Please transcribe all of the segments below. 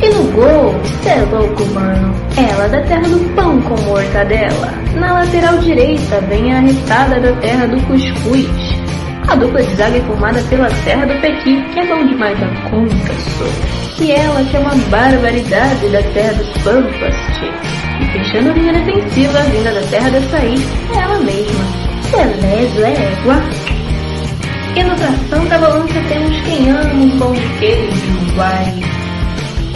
E no gol, cê é louco, mano. Ela da terra do pão com mortadela. Na lateral direita vem a arretada da terra do cuscuz. A dupla de zaga é formada pela Serra do Pequi, que é bom demais da conta, sou. E ela que é uma barbaridade da terra dos Pampas, tchê. E fechando a linha defensiva, vinda da terra da Açaí, é ela mesma. Celeso é égua. E no tração da balança temos quem ama um pão queijo, vai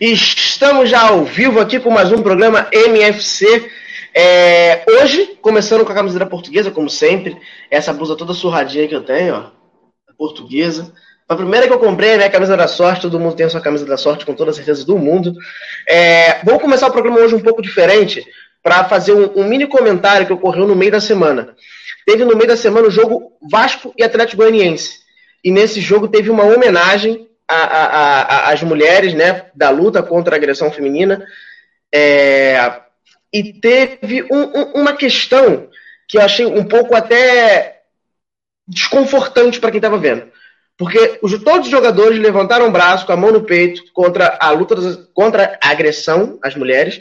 Estamos já ao vivo aqui com mais um programa MFC. É, hoje, começando com a camiseta portuguesa, como sempre. Essa blusa toda surradinha que eu tenho, ó. Portuguesa. A primeira que eu comprei, né? Camisa da sorte. Todo mundo tem a sua camisa da sorte, com toda a certeza do mundo. É, vamos começar o programa hoje um pouco diferente, para fazer um, um mini comentário que ocorreu no meio da semana. Teve no meio da semana o jogo Vasco e Atlético Goianiense. E nesse jogo teve uma homenagem a, a, as mulheres né, da luta contra a agressão feminina. É, e teve um, um, uma questão que eu achei um pouco até desconfortante para quem estava vendo. Porque os, todos os jogadores levantaram o braço com a mão no peito contra a luta contra a agressão às mulheres.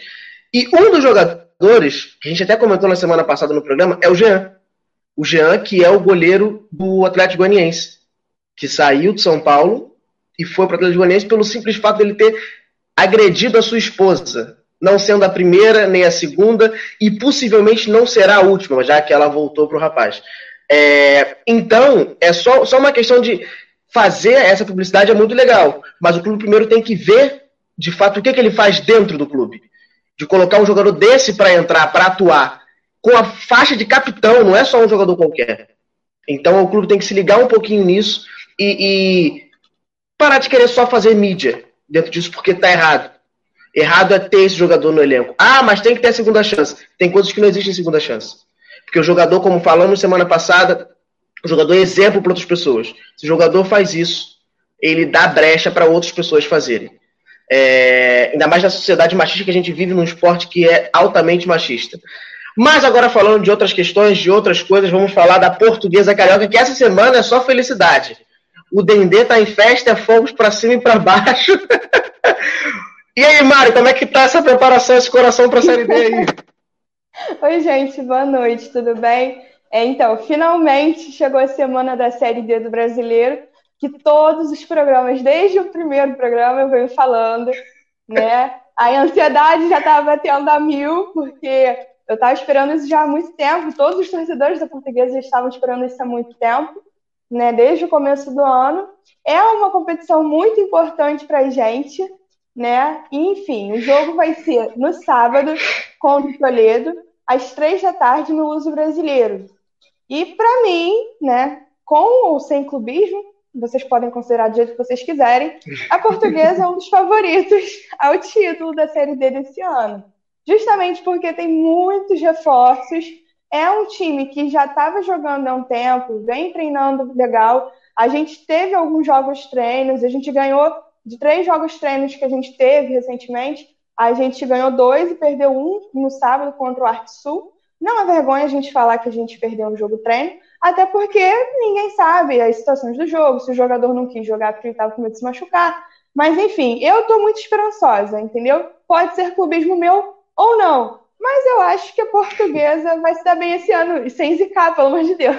E um dos jogadores, que a gente até comentou na semana passada no programa, é o Jean. O Jean, que é o goleiro do Atlético Goianiense, que saiu de São Paulo e foi para o Atlético Goianiense pelo simples fato dele ter agredido a sua esposa, não sendo a primeira nem a segunda e possivelmente não será a última, já que ela voltou para o rapaz. É, então, é só, só uma questão de fazer essa publicidade é muito legal, mas o clube primeiro tem que ver de fato o que, que ele faz dentro do clube. De colocar um jogador desse para entrar, para atuar, com a faixa de capitão, não é só um jogador qualquer. Então o clube tem que se ligar um pouquinho nisso e, e parar de querer só fazer mídia dentro disso porque tá errado. Errado é ter esse jogador no elenco. Ah, mas tem que ter segunda chance. Tem coisas que não existem segunda chance. Porque o jogador, como falamos semana passada, o jogador é exemplo para outras pessoas. Se o jogador faz isso, ele dá brecha para outras pessoas fazerem. É, ainda mais na sociedade machista que a gente vive num esporte que é altamente machista. Mas agora falando de outras questões, de outras coisas, vamos falar da portuguesa carioca, que essa semana é só felicidade. O Dendê tá em festa, fogos para cima e para baixo. e aí, Mário, como é que tá essa preparação, esse coração para a Série D aí? Oi, gente, boa noite, tudo bem? É, então, finalmente chegou a semana da Série D do Brasileiro, que todos os programas, desde o primeiro programa, eu venho falando, né? A ansiedade já estava batendo a mil, porque eu estava esperando isso já há muito tempo, todos os torcedores da Portuguesa estavam esperando isso há muito tempo né, desde o começo do ano. É uma competição muito importante para a gente, né? Enfim, o jogo vai ser no sábado contra o Toledo, às três da tarde no uso brasileiro. E para mim, né, com ou sem clubismo, vocês podem considerar do jeito que vocês quiserem, a portuguesa é um dos favoritos ao título da Série D desse ano. Justamente porque tem muitos reforços é um time que já estava jogando há um tempo, vem treinando legal. A gente teve alguns jogos treinos, a gente ganhou de três jogos treinos que a gente teve recentemente, A gente ganhou dois e perdeu um no sábado contra o Arte Sul. Não é vergonha a gente falar que a gente perdeu um jogo treino, até porque ninguém sabe as situações do jogo, se o jogador não quis jogar porque ele estava com medo de se machucar. Mas enfim, eu estou muito esperançosa, entendeu? Pode ser clubismo meu ou não, mas eu acho que a portuguesa vai se dar bem esse ano, sem zicar, pelo amor de Deus.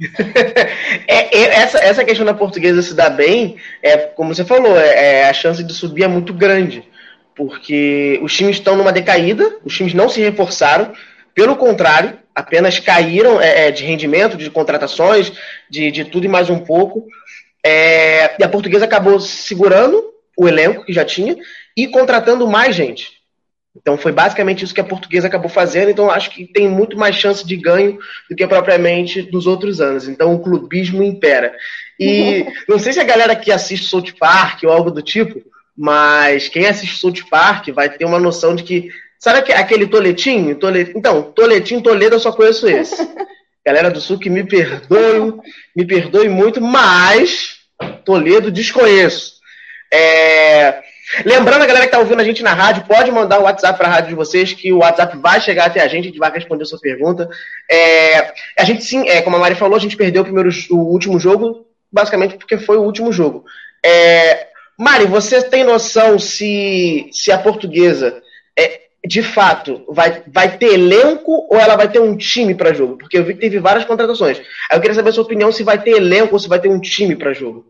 é, é, essa, essa questão da portuguesa se dar bem, é como você falou, é, é, a chance de subir é muito grande, porque os times estão numa decaída, os times não se reforçaram, pelo contrário, apenas caíram é, é, de rendimento, de contratações, de, de tudo e mais um pouco. É, e a portuguesa acabou segurando o elenco que já tinha e contratando mais gente. Então foi basicamente isso que a portuguesa acabou fazendo, então acho que tem muito mais chance de ganho do que propriamente nos outros anos. Então o clubismo impera. E não sei se a galera que assiste South Park ou algo do tipo, mas quem assiste South Park vai ter uma noção de que. Sabe aquele toletinho? Tole... Então, toletinho Toledo eu só conheço esse. Galera do Sul que me perdoe, me perdoe muito, mas Toledo desconheço. É... Lembrando a galera que está ouvindo a gente na rádio, pode mandar o WhatsApp para a rádio de vocês, que o WhatsApp vai chegar até a gente, a gente vai responder a sua pergunta. É, a gente sim, é, como a Mari falou, a gente perdeu o, primeiro, o último jogo, basicamente porque foi o último jogo. É, Mari, você tem noção se, se a portuguesa, é, de fato, vai, vai ter elenco ou ela vai ter um time para jogo? Porque eu vi que teve várias contratações. Aí eu queria saber a sua opinião se vai ter elenco ou se vai ter um time para jogo.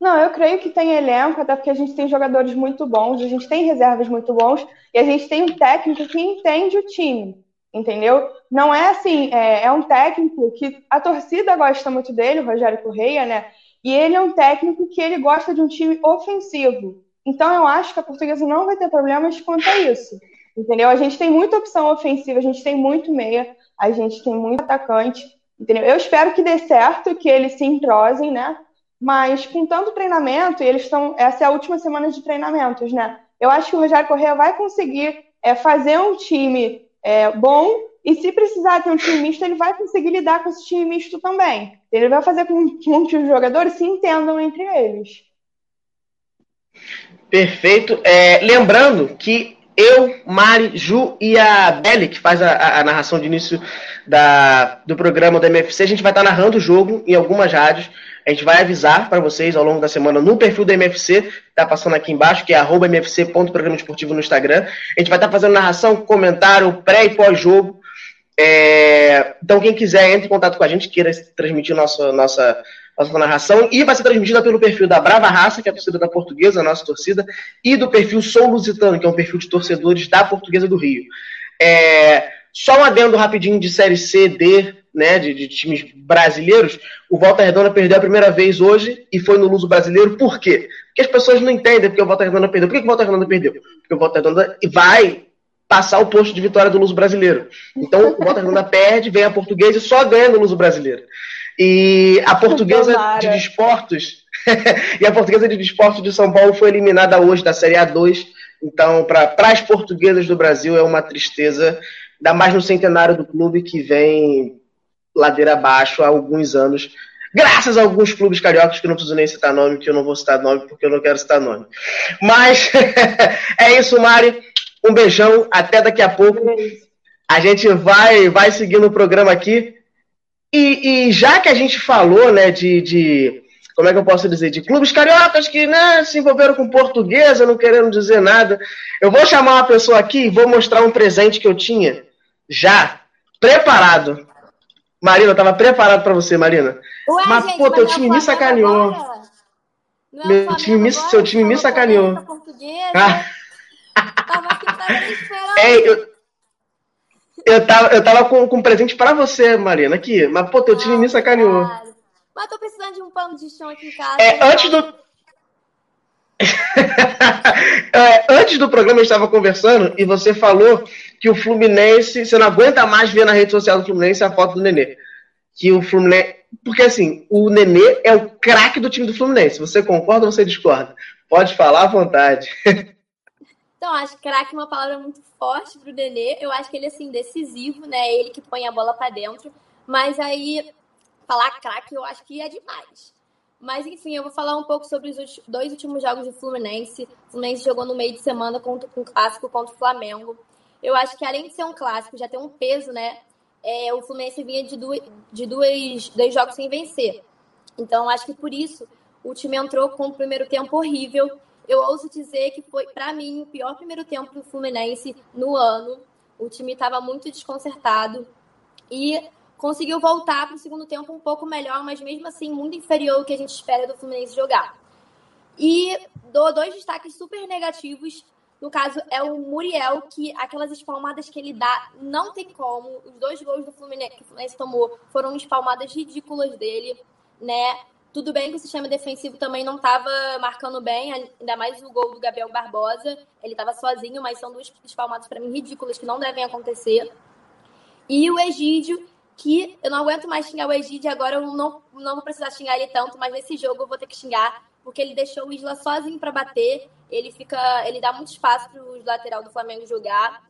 Não, eu creio que tem elenco, até porque a gente tem jogadores muito bons, a gente tem reservas muito bons e a gente tem um técnico que entende o time, entendeu? Não é assim, é, é um técnico que a torcida gosta muito dele, o Rogério Correia, né? E ele é um técnico que ele gosta de um time ofensivo. Então eu acho que a portuguesa não vai ter problemas quanto a isso. Entendeu? A gente tem muita opção ofensiva, a gente tem muito meia, a gente tem muito atacante, entendeu? Eu espero que dê certo, que eles se entrosem, né? Mas com tanto treinamento, e eles estão. Essa é a última semana de treinamentos, né? Eu acho que o Rogério Correia vai conseguir é, fazer um time é, bom, e se precisar ter um time misto, ele vai conseguir lidar com esse time misto também. Ele vai fazer com que os jogadores se entendam entre eles. Perfeito. É, lembrando que eu, Mari, Ju e a Belly, que faz a, a, narração de início da, do programa da MFC, a gente vai estar narrando o jogo em algumas rádios. A gente vai avisar para vocês ao longo da semana no perfil da MFC, tá passando aqui embaixo, que é mfc.programa esportivo no Instagram. A gente vai estar fazendo narração, comentário, pré e pós-jogo. É... Então, quem quiser, entre em contato com a gente, queira transmitir nossa, nossa, nossa narração. E vai ser transmitida pelo perfil da Brava Raça, que é a torcida da Portuguesa, a nossa torcida, e do perfil Sou Lusitano, que é um perfil de torcedores da Portuguesa do Rio. É... Só um adendo rapidinho de Série C, D, né, de, de, times brasileiros, o Volta Redonda perdeu a primeira vez hoje e foi no Luso Brasileiro. Por quê? Porque as pessoas não entendem porque o Volta Redonda perdeu. Por que, que o Volta Redonda perdeu? Porque o Volta Redonda vai passar o posto de vitória do Luso Brasileiro. Então, o Volta Redonda perde, vem a portuguesa e só ganha no Luso Brasileiro. E a portuguesa de desportos e a portuguesa de desportos de São Paulo foi eliminada hoje da Série A2. Então, para as portuguesas do Brasil é uma tristeza, ainda mais no centenário do clube que vem ladeira abaixo há alguns anos, graças a alguns clubes cariocas que não preciso nem citar nome, que eu não vou citar nome porque eu não quero citar nome. Mas é isso, Mari. Um beijão, até daqui a pouco. A gente vai, vai seguindo o programa aqui. E, e já que a gente falou, né, de, de, como é que eu posso dizer, de clubes cariocas que né, se envolveram com portuguesa, não querendo dizer nada, eu vou chamar uma pessoa aqui e vou mostrar um presente que eu tinha já preparado Marina, eu tava preparado pra você, Marina. Ué, mas, gente, pô, teu time me sacaneou. É Meu time me, seu time me sacaneou. Ah. tava aqui esperando. É, eu, eu tava, eu tava com, com um presente pra você, Marina, aqui. Mas, pô, teu time me sacaneou. Cara. Mas tô precisando de um pano de chão aqui em casa. É, antes do... é, antes do programa, eu estava conversando e você falou que o Fluminense, você não aguenta mais ver na rede social do Fluminense a foto do Nenê. Que o Fluminense. Porque assim, o Nenê é o craque do time do Fluminense. Você concorda ou você discorda? Pode falar à vontade. Então, acho que craque é uma palavra muito forte pro Nenê. Eu acho que ele, assim, decisivo, né? Ele que põe a bola para dentro. Mas aí, falar craque eu acho que é demais. Mas enfim, eu vou falar um pouco sobre os dois últimos jogos do Fluminense. O Fluminense jogou no meio de semana contra um clássico contra o Flamengo. Eu acho que além de ser um clássico, já tem um peso, né? É, o Fluminense vinha de, duas, de duas, dois jogos sem vencer. Então, acho que por isso o time entrou com um primeiro tempo horrível. Eu ouso dizer que foi, para mim, o pior primeiro tempo do Fluminense no ano. O time estava muito desconcertado e conseguiu voltar para o segundo tempo um pouco melhor, mas mesmo assim muito inferior ao que a gente espera do Fluminense jogar. E dou dois destaques super negativos. No caso, é o Muriel, que aquelas espalmadas que ele dá, não tem como. Os dois gols do Fluminense que o Fluminense tomou foram espalmadas ridículas dele, né? Tudo bem que o sistema defensivo também não estava marcando bem, ainda mais o gol do Gabriel Barbosa. Ele estava sozinho, mas são duas espalmadas para mim ridículas que não devem acontecer. E o Egídio, que eu não aguento mais xingar o Egídio, agora eu não, não vou precisar xingar ele tanto, mas nesse jogo eu vou ter que xingar, porque ele deixou o Isla sozinho para bater. Ele fica, ele dá muito espaço para o lateral do Flamengo jogar.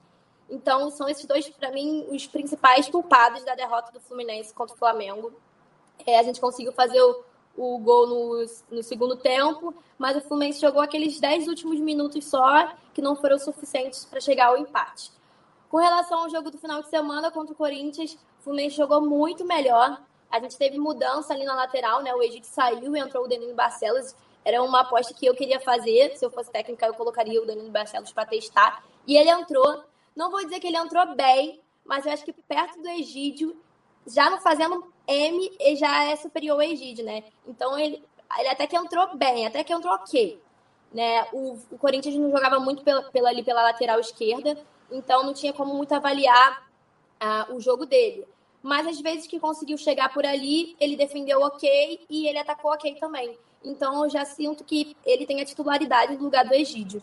Então, são esses dois, para mim, os principais culpados da derrota do Fluminense contra o Flamengo. É, a gente conseguiu fazer o, o gol no, no segundo tempo, mas o Fluminense jogou aqueles 10 últimos minutos só, que não foram suficientes para chegar ao empate. Com relação ao jogo do final de semana contra o Corinthians, o Fluminense jogou muito melhor. A gente teve mudança ali na lateral, né? O Egito saiu entrou o Danilo Barcelos. Era uma aposta que eu queria fazer. Se eu fosse técnica, eu colocaria o Danilo Barcelos para testar. E ele entrou. Não vou dizer que ele entrou bem, mas eu acho que perto do Egídio, já não fazendo M já é superior ao Egídio, né? Então ele, ele até que entrou bem, até que entrou ok. Né? O, o Corinthians não jogava muito pela, pela, ali pela lateral esquerda, então não tinha como muito avaliar uh, o jogo dele. Mas às vezes que conseguiu chegar por ali, ele defendeu ok e ele atacou ok também. Então eu já sinto que ele tem a titularidade no lugar do Egídio.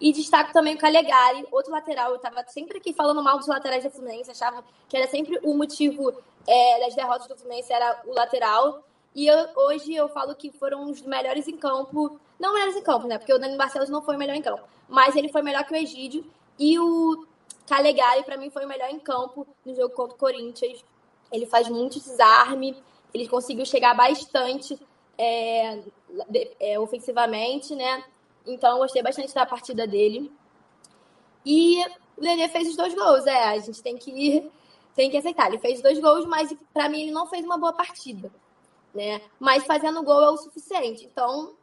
E destaco também o Calegari, outro lateral. Eu estava sempre aqui falando mal dos laterais do Fluminense, achava que era sempre o motivo é, das derrotas do Fluminense era o lateral. E eu, hoje eu falo que foram os melhores em campo. Não melhores em campo, né? Porque o Dani Barcelos não foi o melhor em campo. Mas ele foi melhor que o Egídio. E o Calegari, para mim, foi o melhor em campo no jogo contra o Corinthians. Ele faz muito desarme. Ele conseguiu chegar bastante é, é, ofensivamente, né? Então, gostei bastante da partida dele. E o Nenê fez os dois gols, é. A gente tem que, tem que aceitar. Ele fez dois gols, mas para mim ele não fez uma boa partida. Né? Mas fazendo gol é o suficiente. Então,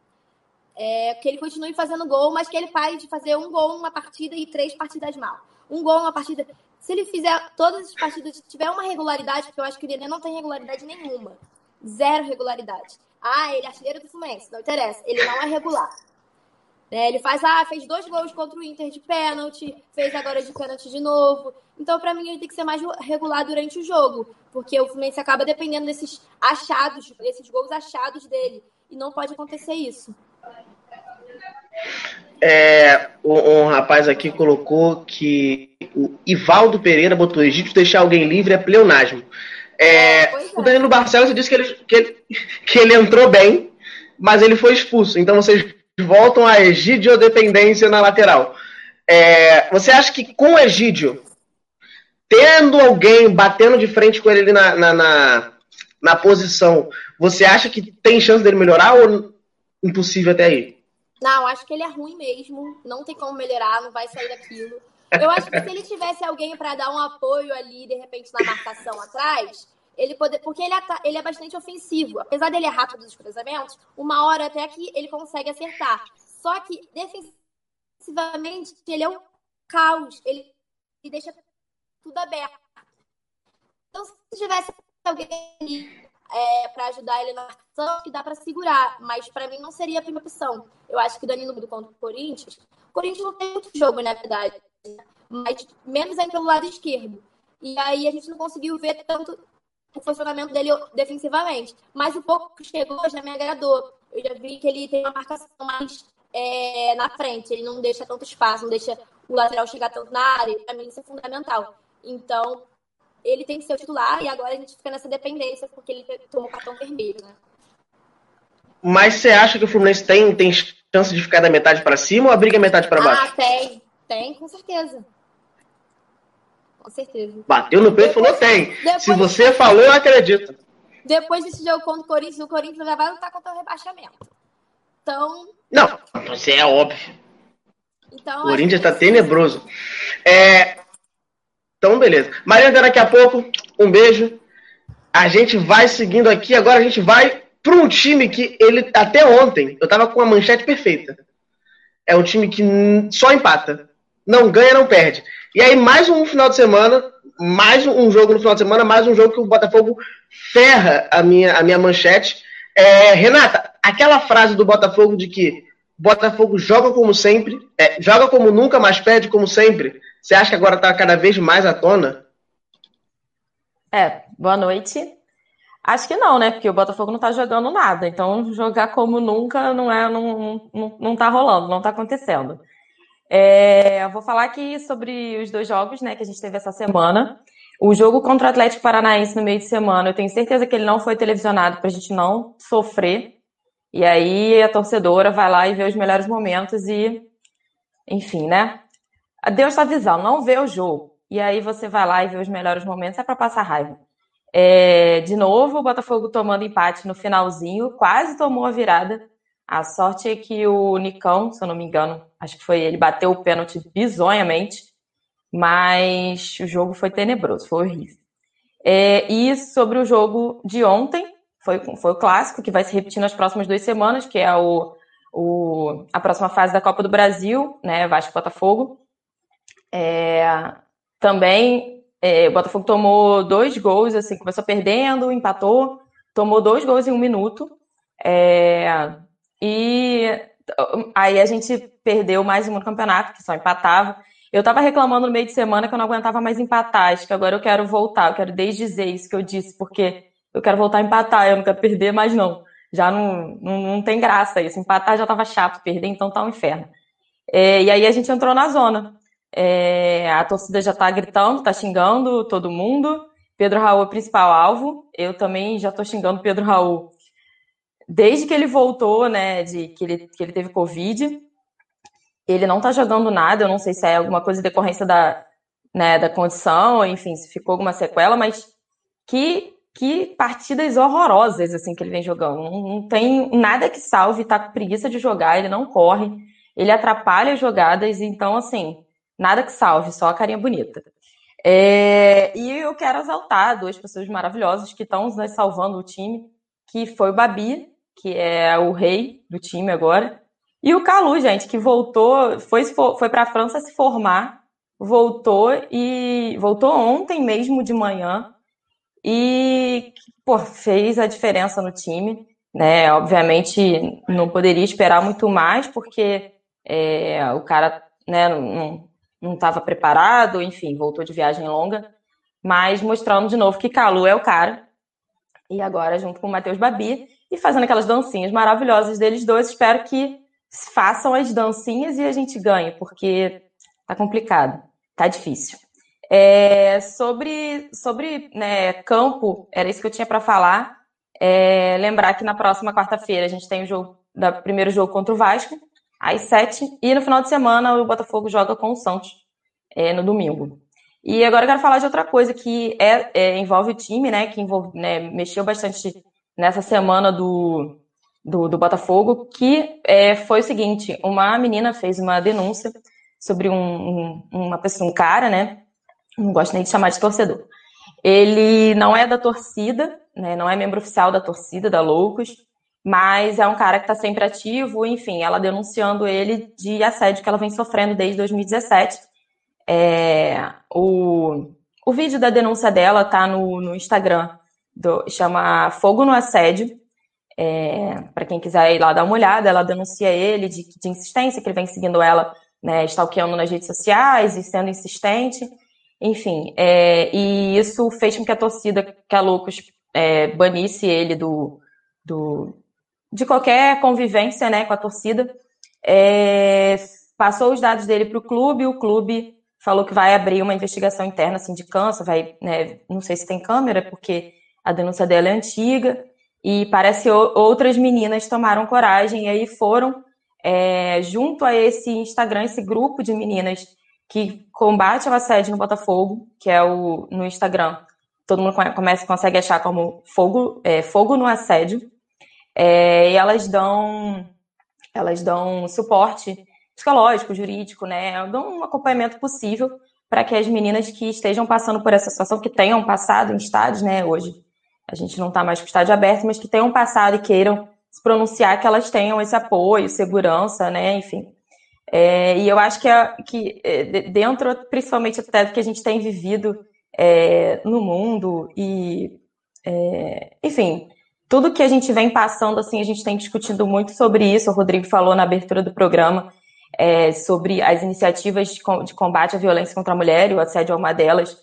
é, que ele continue fazendo gol, mas que ele pare de fazer um gol numa partida e três partidas mal. Um gol numa partida. Se ele fizer todas as partidas, tiver uma regularidade, porque eu acho que o Nenê não tem regularidade nenhuma. Zero regularidade. Ah, ele é artilheiro do Fluminense, não interessa. Ele não é regular. Né? Ele faz, ah, fez dois gols contra o Inter de pênalti, fez agora de pênalti de novo. Então, para mim, ele tem que ser mais regular durante o jogo, porque o Fluminense acaba dependendo desses achados, desses gols achados dele. E não pode acontecer isso. É, um, um, rapaz aqui colocou que o Ivaldo Pereira botou Egito deixar alguém livre é pleonasmo. É, é, o Danilo Barcelos disse que ele, que, ele, que ele entrou bem, mas ele foi expulso. Então vocês voltam a Egídio dependência na lateral. É, você acha que com o Egídio, tendo alguém batendo de frente com ele ali na, na, na, na posição, você acha que tem chance dele melhorar ou impossível até aí? Não, acho que ele é ruim mesmo. Não tem como melhorar, não vai sair daquilo. Eu acho que se ele tivesse alguém para dar um apoio ali, de repente, na marcação atrás, ele poder, porque ele, ele é bastante ofensivo. Apesar dele errar todos os cruzamentos, uma hora até que ele consegue acertar. Só que defensivamente ele é um caos. Ele, ele deixa tudo aberto. Então, se tivesse alguém é, para ajudar ele na ação, que dá para segurar. Mas para mim não seria a primeira opção. Eu acho que Danilo do contra o Corinthians. O Corinthians não tem muito jogo, na verdade. Mas menos ainda pelo lado esquerdo. E aí a gente não conseguiu ver tanto o funcionamento dele defensivamente. Mas o pouco que chegou já me agradou. Eu já vi que ele tem uma marcação mais é, na frente, ele não deixa tanto espaço, não deixa o lateral chegar tanto na área. Para mim, isso é fundamental. Então, ele tem que ser o titular e agora a gente fica nessa dependência porque ele tomou cartão vermelho, né? Mas você acha que o Fluminense tem, tem chance de ficar da metade para cima ou a briga é metade para baixo? Ah, tem. Tem, com certeza. Com certeza. Bateu no peito e falou tem. Depois... Se você falou, eu acredito. depois desse jogo contra o Corinthians, o Corinthians já vai lutar contra o rebaixamento. Então. Não, isso é óbvio. Então, o Corinthians está tenebroso. É... Então, beleza. Mariana, daqui a pouco, um beijo. A gente vai seguindo aqui. Agora a gente vai para um time que ele até ontem eu tava com a manchete perfeita. É um time que só empata, não ganha, não perde. E aí mais um final de semana, mais um jogo no final de semana, mais um jogo que o Botafogo ferra a minha, a minha manchete. É, Renata, aquela frase do Botafogo de que Botafogo joga como sempre, é, joga como nunca, mas perde como sempre. Você acha que agora está cada vez mais à tona? É, boa noite. Acho que não, né? Porque o Botafogo não tá jogando nada. Então, jogar como nunca não é, não, não, não tá rolando, não tá acontecendo. É, vou falar aqui sobre os dois jogos, né, que a gente teve essa semana. O jogo contra o Atlético Paranaense no meio de semana, eu tenho certeza que ele não foi televisionado para a gente não sofrer. E aí a torcedora vai lá e vê os melhores momentos e, enfim, né? Deus está avisando, não vê o jogo. E aí você vai lá e vê os melhores momentos, é para passar raiva. É, de novo, o Botafogo tomando empate no finalzinho, quase tomou a virada. A sorte é que o Nicão, se eu não me engano, acho que foi ele, bateu o pênalti bizonhamente, mas o jogo foi tenebroso, foi horrível. É, e sobre o jogo de ontem, foi, foi o clássico, que vai se repetir nas próximas duas semanas, que é o, o, a próxima fase da Copa do Brasil, né, Vasco Botafogo. É, também é, o Botafogo tomou dois gols, assim, começou perdendo, empatou, tomou dois gols em um minuto. É, e aí a gente perdeu mais um campeonato, que só empatava. Eu tava reclamando no meio de semana que eu não aguentava mais empatar. Acho que agora eu quero voltar, eu quero desdizer isso que eu disse, porque eu quero voltar a empatar, eu não quero perder mais, não. Já não, não, não tem graça isso. Empatar já tava chato, perder então tá um inferno. É, e aí a gente entrou na zona. É, a torcida já está gritando, está xingando todo mundo. Pedro Raul é o principal alvo. Eu também já estou xingando Pedro Raul desde que ele voltou, né? De que ele, que ele teve Covid. Ele não está jogando nada. Eu não sei se é alguma coisa em decorrência da, né, da condição, enfim, se ficou alguma sequela, mas que, que partidas horrorosas assim que ele vem jogando. Não, não tem nada que salve, tá com preguiça de jogar, ele não corre, ele atrapalha as jogadas, então assim Nada que salve, só a carinha bonita. É, e eu quero exaltar duas pessoas maravilhosas que estão nos salvando o time, que foi o Babi, que é o rei do time agora, e o Calu, gente, que voltou, foi, foi para a França se formar, voltou e voltou ontem mesmo de manhã e pô, fez a diferença no time. Né? Obviamente não poderia esperar muito mais, porque é, o cara né, não, estava preparado, enfim, voltou de viagem longa, mas mostrando de novo que Calu é o cara. E agora, junto com o Matheus Babi, e fazendo aquelas dancinhas maravilhosas deles dois, espero que façam as dancinhas e a gente ganhe, porque tá complicado, tá difícil. É, sobre sobre né, campo, era isso que eu tinha para falar. É, lembrar que na próxima quarta-feira a gente tem o jogo da primeiro jogo contra o Vasco às sete. E no final de semana o Botafogo joga com o Santos é, no domingo. E agora eu quero falar de outra coisa que é, é envolve o time, né? Que envolve, né, mexeu bastante nessa semana do, do, do Botafogo, que é, foi o seguinte: uma menina fez uma denúncia sobre um, um, uma pessoa, um cara, né? Não gosto nem de chamar de torcedor. Ele não é da torcida, né? Não é membro oficial da torcida da Loucos mas é um cara que está sempre ativo, enfim, ela denunciando ele de assédio que ela vem sofrendo desde 2017. É, o, o vídeo da denúncia dela tá no, no Instagram, do, chama Fogo no Assédio. É, para quem quiser ir lá dar uma olhada, ela denuncia ele de, de insistência, que ele vem seguindo ela, né, stalkeando nas redes sociais e sendo insistente. Enfim, é, e isso fez com que a torcida, que a Lucas, é, banisse ele do, do, de qualquer convivência né, com a torcida. É, passou os dados dele para o clube, o clube falou que vai abrir uma investigação interna sindicância, vai, né, não sei se tem câmera, porque a denúncia dela é antiga, e parece que outras meninas tomaram coragem e aí foram é, junto a esse Instagram, esse grupo de meninas que combate o assédio no Botafogo, que é o no Instagram, todo mundo começa, consegue achar como fogo, é, fogo no assédio. É, e elas dão, elas dão suporte psicológico, jurídico, né? Dão um acompanhamento possível para que as meninas que estejam passando por essa situação, que tenham passado em estádios, né? Hoje a gente não está mais com estádio aberto, mas que tenham passado e queiram se pronunciar, que elas tenham esse apoio, segurança, né? Enfim. É, e eu acho que, é, que é, dentro, principalmente até do que a gente tem vivido é, no mundo e, é, enfim, tudo que a gente vem passando, assim, a gente tem discutido muito sobre isso. O Rodrigo falou na abertura do programa é, sobre as iniciativas de combate à violência contra a mulher, e o assédio é uma delas.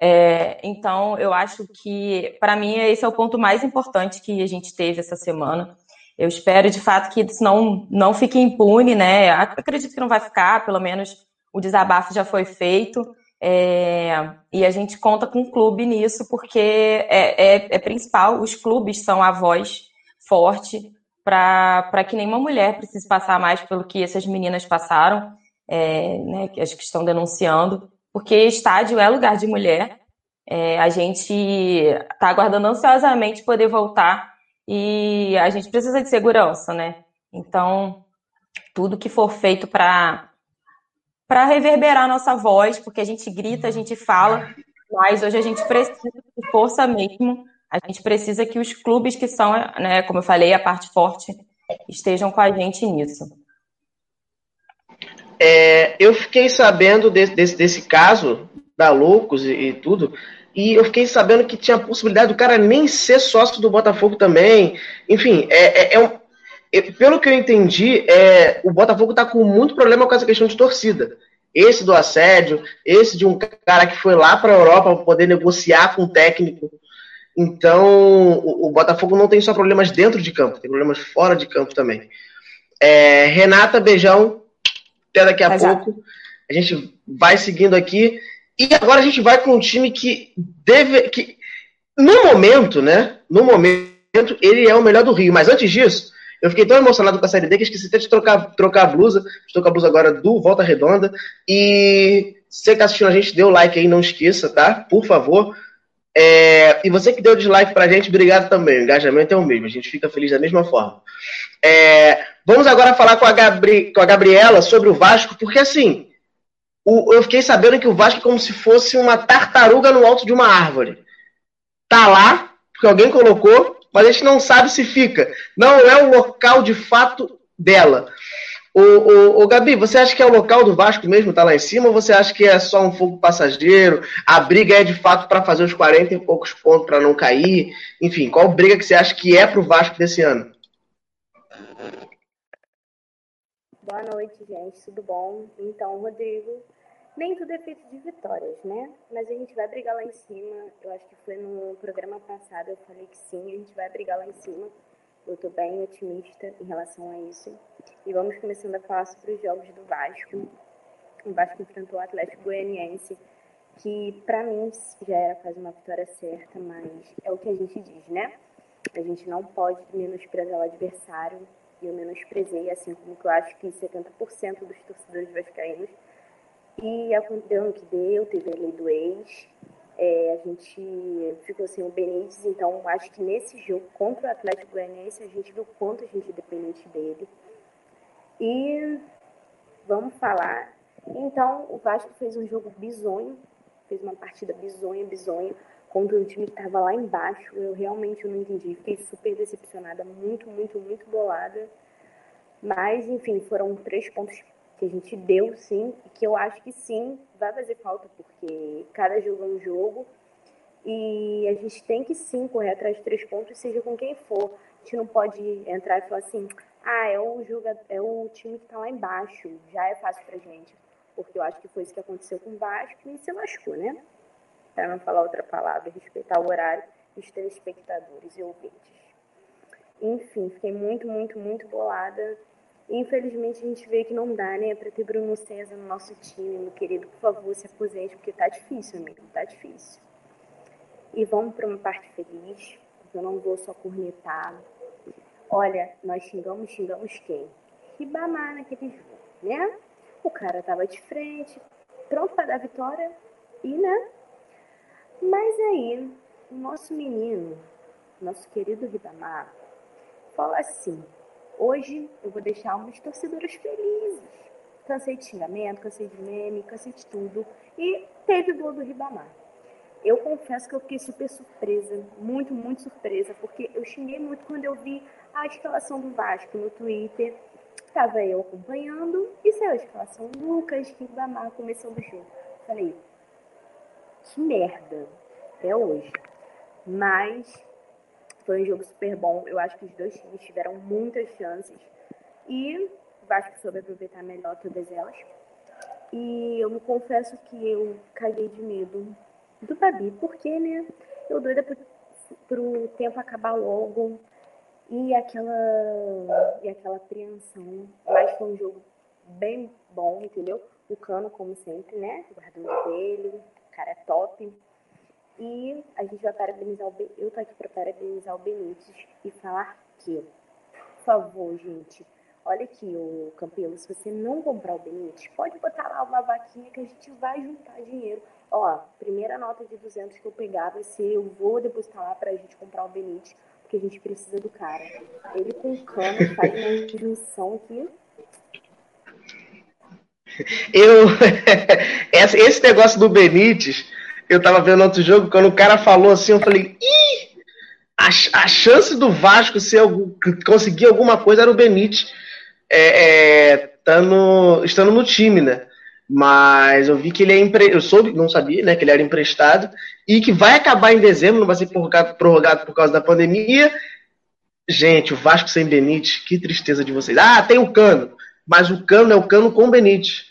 É, então, eu acho que, para mim, esse é o ponto mais importante que a gente teve essa semana. Eu espero, de fato, que isso não, não fique impune, né? Acredito que não vai ficar, pelo menos o desabafo já foi feito. É, e a gente conta com o clube nisso, porque é, é, é principal, os clubes são a voz forte para que nenhuma mulher precise passar mais pelo que essas meninas passaram, é, né, as que estão denunciando, porque estádio é lugar de mulher. É, a gente está aguardando ansiosamente poder voltar e a gente precisa de segurança, né? Então, tudo que for feito para para reverberar a nossa voz, porque a gente grita, a gente fala, mas hoje a gente precisa de força mesmo a gente precisa que os clubes que são, né, como eu falei, a parte forte, estejam com a gente nisso. É, eu fiquei sabendo desse, desse, desse, caso da Loucos e, e, tudo, e eu fiquei sabendo que tinha a possibilidade do cara nem ser sócio do Botafogo também. Enfim, é, é, é um, pelo que eu entendi, é, o Botafogo está com muito problema com essa questão de torcida. Esse do assédio, esse de um cara que foi lá para a Europa para poder negociar com o técnico então, o, o, Botafogo não tem só problemas dentro de campo, tem problemas fora de campo também. É, Renata, beijão. Até daqui a pouco. A gente vai seguindo aqui. E agora a gente vai com um time que deve. que No momento, né? No momento, ele é o melhor do Rio. Mas antes disso, eu fiquei tão emocionado com a série D que esqueci até de trocar, trocar a blusa. Estou com a blusa agora do Volta Redonda. E você que está assistindo a gente, dê o like aí, não esqueça, tá? Por favor. É, e você que deu dislike pra gente, obrigado também. O engajamento é o mesmo, a gente fica feliz da mesma forma. É, vamos agora falar com a, Gabri, com a Gabriela sobre o Vasco, porque assim, o, eu fiquei sabendo que o Vasco é como se fosse uma tartaruga no alto de uma árvore. Tá lá, porque alguém colocou, mas a gente não sabe se fica. Não é o local de fato dela. O, o, o, Gabi, você acha que é o local do Vasco mesmo, tá lá em cima, ou você acha que é só um fogo passageiro? A briga é de fato para fazer os 40 e poucos pontos para não cair? Enfim, qual briga que você acha que é pro Vasco desse ano? Boa noite, gente, tudo bom? Então, Rodrigo, nem tudo é feito de vitórias, né? Mas a gente vai brigar lá em cima. Eu acho que foi no programa passado, eu falei que sim, a gente vai brigar lá em cima eu estou bem otimista em relação a isso. E vamos começando a falar sobre os jogos do Vasco. O Vasco enfrentou o Atlético Goianiense, que para mim já era quase uma vitória certa, mas é o que a gente diz, né? A gente não pode menosprezar o adversário. E eu menosprezei, assim como eu acho que 70% dos torcedores vascaínos. E deu no que deu, teve a lei do ex, é, a gente ficou sem o Benítez, então acho que nesse jogo contra o Atlético Goianiense a gente viu quanto a gente é dependente dele. E vamos falar. Então, o Vasco fez um jogo bizonho, fez uma partida bizonha, bizonha, contra um time que estava lá embaixo. Eu realmente não entendi, fiquei super decepcionada, muito, muito, muito bolada. Mas, enfim, foram três pontos que a gente deu sim, e que eu acho que sim vai fazer falta, porque cada jogo é um jogo e a gente tem que sim correr atrás de três pontos, seja com quem for. A gente não pode entrar e falar assim, ah, é o, é o time que está lá embaixo, já é fácil pra gente. Porque eu acho que foi isso que aconteceu com o Vasco e se lascou, né? Para não falar outra palavra, respeitar o horário dos telespectadores e ouvintes. Enfim, fiquei muito, muito, muito bolada Infelizmente a gente vê que não dá, né, para ter Bruno César no nosso time, meu querido. Por favor, se aposente, porque tá difícil, amigo, tá difícil. E vamos para uma parte feliz, eu não vou só cornetar. Olha, nós xingamos, xingamos quem? Ribamar naquele jogo, né? O cara tava de frente, pronto para dar vitória, e né? Mas aí o nosso menino, nosso querido Ribamar, fala assim: hoje eu vou deixar umas torcedoras felizes. Cansei de xingamento, cansei de meme, cansei de tudo. E teve o gol do Ribamar. Eu confesso que eu fiquei super surpresa, muito, muito surpresa, porque eu xinguei muito quando eu vi a escalação do Vasco no Twitter. Estava eu acompanhando e saiu a escalação Lucas Ribamar começando o jogo. Falei, que merda, até hoje. Mas foi um jogo super bom. Eu acho que os dois times tiveram muitas chances. E o Vasco soube aproveitar melhor todas elas. E eu me confesso que eu caguei de medo do Babi, porque, né? Eu doida pro, pro tempo acabar logo e aquela, e aquela apreensão. Mas foi um jogo bem bom, entendeu? O Cano, como sempre, né? O dele, o cara é top. E a gente vai parabenizar o ben... Eu tô aqui para parabenizar o Benítez e falar que, por favor, gente, olha aqui, o Campelo, se você não comprar o Benítez, pode botar lá uma vaquinha que a gente vai juntar dinheiro. Ó, primeira nota de 200 que eu pegar vai ser, eu vou depositar lá pra gente comprar o Benítez, porque a gente precisa do cara. Ele com cano faz uma junção aqui. Eu, esse negócio do Benítez, eu tava vendo outro jogo, quando o cara falou assim, eu falei, ih, a, a chance do Vasco ser conseguir alguma coisa era o Benítez é, é, tando, estando no time, né? Mas eu vi que ele é empre... eu soube, não sabia, né, que ele era emprestado e que vai acabar em dezembro, não vai ser prorrogado, por causa da pandemia. Gente, o Vasco sem Benítez, que tristeza de vocês. Ah, tem o Cano, mas o Cano é o Cano com Benítez.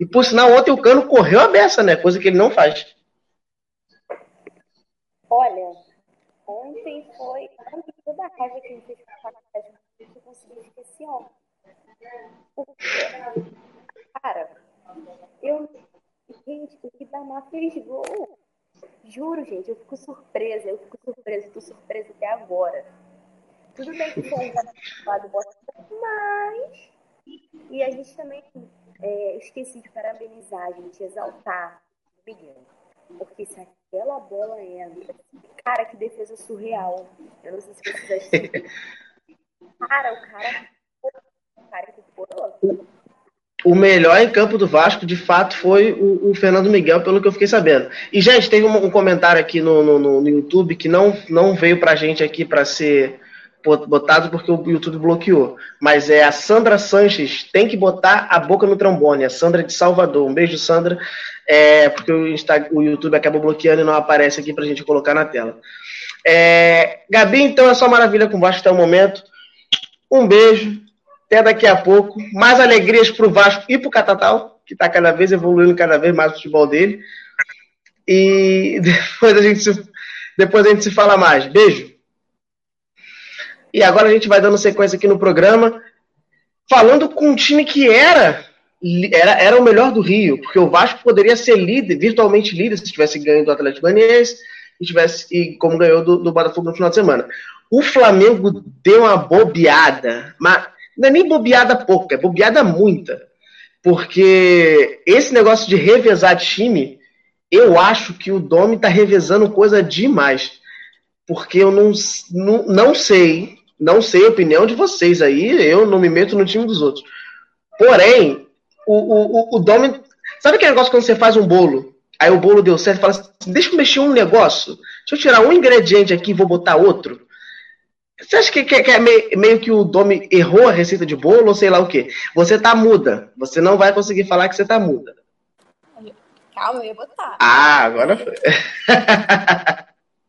E por sinal, ontem o Cano correu a beça, né? Coisa que ele não faz. Olha, ontem foi toda a raiva que a gente fez com a gente conseguiu esquecer ontem. Cara, eu. Gente, o Ribamar fez gol. Juro, gente, eu fico surpresa, eu fico surpresa, eu tô surpresa até agora. Tudo bem que foi um do Botafogo, mas. E a gente também é, esqueci de parabenizar, gente, exaltar o Miguel. Porque se aquela bola entra. Cara, que defesa surreal. Eu não sei se vocês assistiram. Cara, o cara. O cara que foi o melhor em campo do Vasco, de fato, foi o, o, Fernando Miguel, pelo que eu fiquei sabendo. E, gente, teve um, um comentário aqui no, no, no, YouTube que não, não veio pra gente aqui para ser botado porque o YouTube bloqueou. Mas é a Sandra Sanches, tem que botar a boca no trombone. A Sandra de Salvador. Um beijo, Sandra. É, porque o, Instagram, o YouTube acabou bloqueando e não aparece aqui pra gente colocar na tela. É, Gabi, então, é só maravilha com o Vasco até o momento. Um beijo. Até daqui a pouco. Mais alegrias para o Vasco e para o Catatal, que está cada vez evoluindo cada vez mais o futebol dele. E depois a gente se, depois a gente se fala mais. Beijo. E agora a gente vai dando sequência aqui no programa, falando com um time que era era, era o melhor do Rio, porque o Vasco poderia ser líder, virtualmente líder, se tivesse ganho do Atlético Goianiense e tivesse e como ganhou do, do Botafogo no final de semana. O Flamengo deu uma bobeada, mas não é nem bobeada pouca, é bobeada muita. Porque esse negócio de revezar time, eu acho que o Domi está revezando coisa demais. Porque eu não, não, não sei, não sei a opinião de vocês aí, eu não me meto no time dos outros. Porém, o, o, o Domi. Sabe aquele negócio quando você faz um bolo? Aí o bolo deu certo, fala assim: deixa eu mexer um negócio, deixa eu tirar um ingrediente aqui e vou botar outro. Você acha que, que, que é meio, meio, que o Domi errou a receita de bolo ou sei lá o quê? Você tá muda. Você não vai conseguir falar que você tá muda. Calma, eu ia botar. Ah, agora foi.